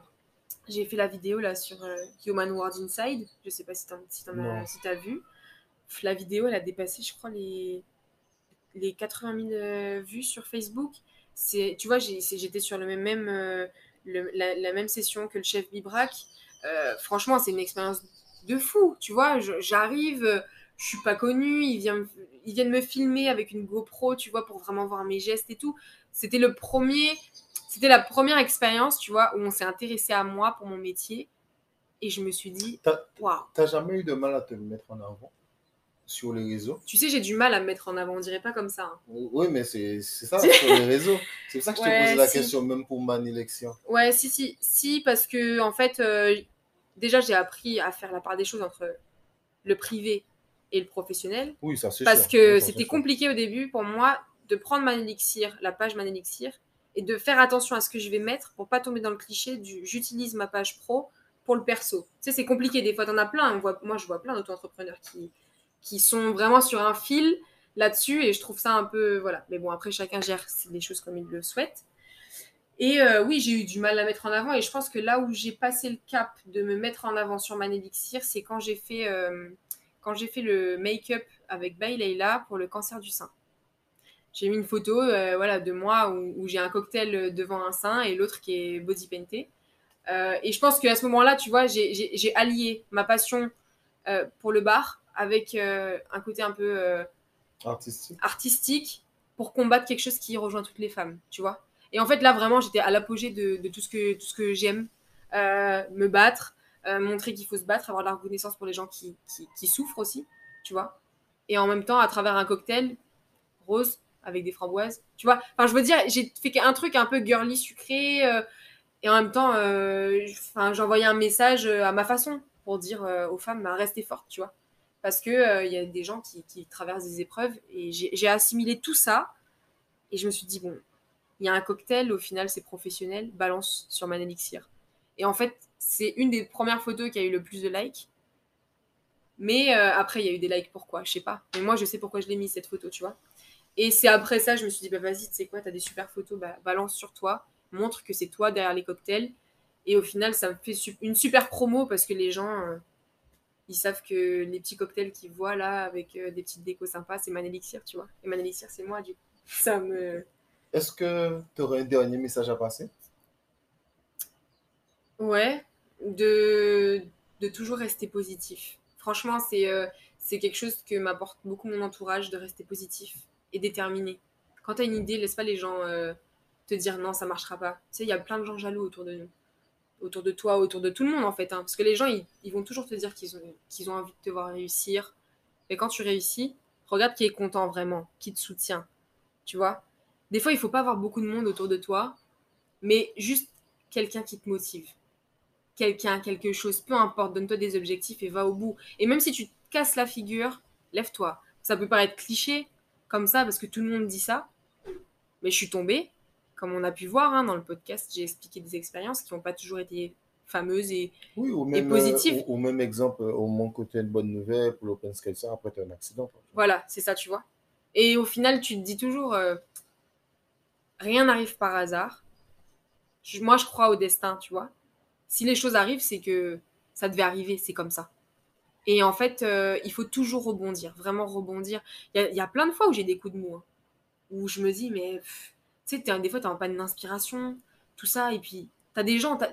j'ai fait la vidéo là sur euh, Human World Inside. Je sais pas si Non. as, si vu. La vidéo, elle a dépassé, je crois, les, les 80 000 euh, vues sur Facebook. Tu vois, j'étais sur le même, même, euh, le- la, la même session que le chef Bibrac. Euh, franchement, c'est une expérience de fou, tu vois. J'arrive, je suis pas connue, ils viennent, ils viennent me filmer avec une GoPro, tu vois, pour vraiment voir mes gestes et tout. C'était le premier, c'était la première expérience, tu vois, où on s'est intéressé à moi pour mon métier. Et je me suis dit, waouh. t'as jamais eu de mal à te mettre en avant sur les réseaux? Tu sais, j'ai du mal à me mettre en avant, on dirait pas comme ça. hein. Oui, mais c'est c'est ça, sur les réseaux. C'est pour ça que je te posais la si. question, même pour mon élection. Ouais, si, si, si, parce que en fait, euh, déjà, j'ai appris à faire la part des choses entre le privé et le professionnel. Oui, ça c'est Parce sûr. que Oui, c'était compliqué au début pour moi de prendre Manelixir, la page Manelixir, et de faire attention à ce que je vais mettre pour pas tomber dans le cliché du j'utilise ma page pro pour le perso. Tu sais, c'est compliqué. Des fois, t'en as plein. On voit, moi, je vois plein d'auto-entrepreneurs qui, qui sont vraiment sur un fil là-dessus, et je trouve ça un peu. Voilà. Mais bon, après, chacun gère les choses comme il le souhaite. Et euh, oui, j'ai eu du mal à mettre en avant, et je pense que là où j'ai passé le cap de me mettre en avant sur Manelixir, c'est quand j'ai fait. euh, fait le make-up avec Bay Leila pour le cancer du sein. J'ai mis une photo euh, voilà, de moi où, où j'ai un cocktail devant un sein et l'autre qui est body painté. Euh, et je pense qu'à ce moment-là, tu vois, j'ai- allié ma passion euh, pour le bar avec euh, un côté un peu euh, Artistique. artistique pour combattre quelque chose qui rejoint toutes les femmes, tu vois. Et en fait, là, vraiment, j'étais à l'apogée de, de tout ce que, tout ce que j'aime. Euh, me battre, euh, montrer qu'il faut se battre, avoir de la reconnaissance pour les gens qui, qui, qui souffrent aussi, tu vois. Et en même temps, à travers un cocktail rose avec des framboises, tu vois. Enfin, je veux dire, j'ai fait un truc un peu girly, sucré, euh, et en même temps, euh, j'envoyais un message euh, à ma façon pour dire aux femmes, bah, restez fortes, tu vois. Parce qu'il il y a des gens qui, traversent des épreuves, et j'ai assimilé tout ça, et je me suis dit, bon, il y a un cocktail, au final, c'est professionnel, balance sur Man Elixir. Et en fait, c'est une des premières photos qui a eu le plus de likes. Mais après, il y a eu des likes, pourquoi? Je sais pas. Mais moi, je sais pourquoi je l'ai mis, cette photo, tu vois. Et c'est après ça, je me suis dit, bah vas-y, tu sais quoi, t'as des super photos, bah balance sur toi, montre que c'est toi derrière les cocktails. Et au final, ça me fait une super promo parce que les gens, euh, ils savent que les petits cocktails qu'ils voient là avec euh, des petites décos sympas, c'est Man Elixir, tu vois. Et Man Elixir, c'est moi, du coup. Ça me. Est-ce que tu aurais un dernier message à passer? Ouais, de, de toujours rester positif. Franchement, c'est euh, c'est quelque chose que m'apporte beaucoup mon entourage, de rester positif et déterminé. Quand tu as une idée, laisse pas les gens te dire non, ça marchera pas. Tu sais, il y a plein de gens jaloux autour de nous autour de toi, autour de tout le monde en fait. Hein. Parce que les gens, ils, vont toujours te dire qu'ils ont, qu'ils ont envie de te voir réussir. Mais quand tu réussis, regarde qui est content vraiment, qui te soutient. Tu vois? Des fois, il faut pas avoir beaucoup de monde autour de toi, mais juste quelqu'un qui te motive. Quelqu'un, quelque chose, peu importe, donne-toi des objectifs et va au bout. Et même si tu te casses la figure, lève-toi. Ça peut paraître cliché comme ça parce que tout le monde dit ça, mais je suis tombée comme on a pu voir hein, dans le podcast, j'ai expliqué des expériences qui n'ont pas toujours été fameuses et, oui, ou même, positives. Euh, au, même exemple, au moins côté une bonne nouvelle pour l'Open Scale, après tu as un accident. Voilà, c'est ça, tu vois. Et au final, tu te dis toujours, euh, rien n'arrive par hasard. moi, je crois au destin, tu vois. Si les choses arrivent, c'est que ça devait arriver, c'est comme ça. Et en fait, euh, il faut toujours rebondir, vraiment rebondir. Il y, a plein de fois où j'ai des coups de mou, hein, où je me dis, mais tu sais, des fois, tu n'as pas d'inspiration, tout ça. Et puis, tu as des gens, tu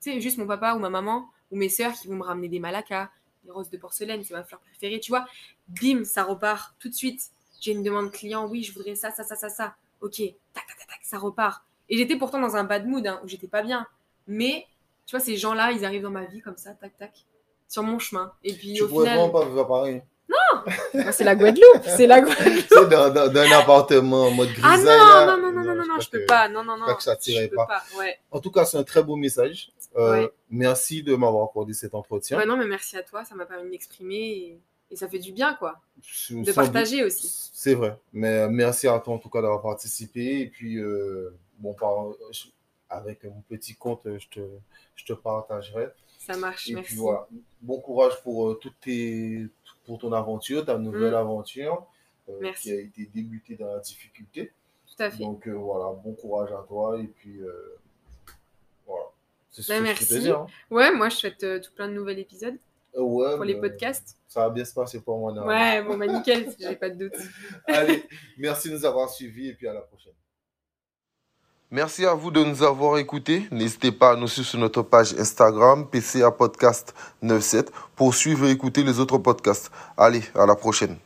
sais, juste mon papa ou ma maman ou mes sœurs qui vont me ramener des malacas, des roses de porcelaine, c'est ma fleur préférée, tu vois. Bim, ça repart tout de suite. J'ai une demande client, oui, je voudrais ça, ça, ça, ça, ça. Ok, tac, tac, tac, ça repart. Et j'étais pourtant dans un bad mood, hein, où j'étais pas bien. Mais, tu vois, ces gens-là, ils arrivent dans ma vie comme ça, tac, tac, sur mon chemin. Et puis, tu au pourrais final... vraiment pas vivre pareil. Non C'est la Guadeloupe C'est la Guadeloupe C'est dans, dans, un appartement en mode grisaille. Ah non, non, non, non, non, non, je peux pas. Non, non, non. que ça tirait pas. En tout cas, c'est un très beau message. Euh, merci de m'avoir accordé cet entretien. Ouais, non, mais merci à toi. Ça m'a permis de m'exprimer et, ça fait du bien, quoi. De partager aussi. C'est vrai. Mais euh, merci à toi, en tout cas, d'avoir participé. Et puis, euh, bon, avec mon petit compte, je te, je te partagerai. Ça marche, et merci. Puis, voilà. Bon courage pour toutes tes pour ton aventure, ta nouvelle mm. aventure euh, qui a été débutée dans la difficulté. Tout à fait. Donc euh, voilà, bon courage à toi et puis euh, voilà. C'est ce bah, merci. Dire, hein. Ouais, moi je souhaite tout plein de nouveaux épisodes. Ouais, pour les podcasts. Ça va bien se passer pour moi. Ouais, bon, bah nickel, j'ai pas de doute. Allez, merci de nous avoir suivis et puis à la prochaine. Merci à vous de nous avoir écoutés. N'hésitez pas à nous suivre sur notre page Instagram, PCA Podcast 97, pour suivre et écouter les autres podcasts. Allez, à la prochaine.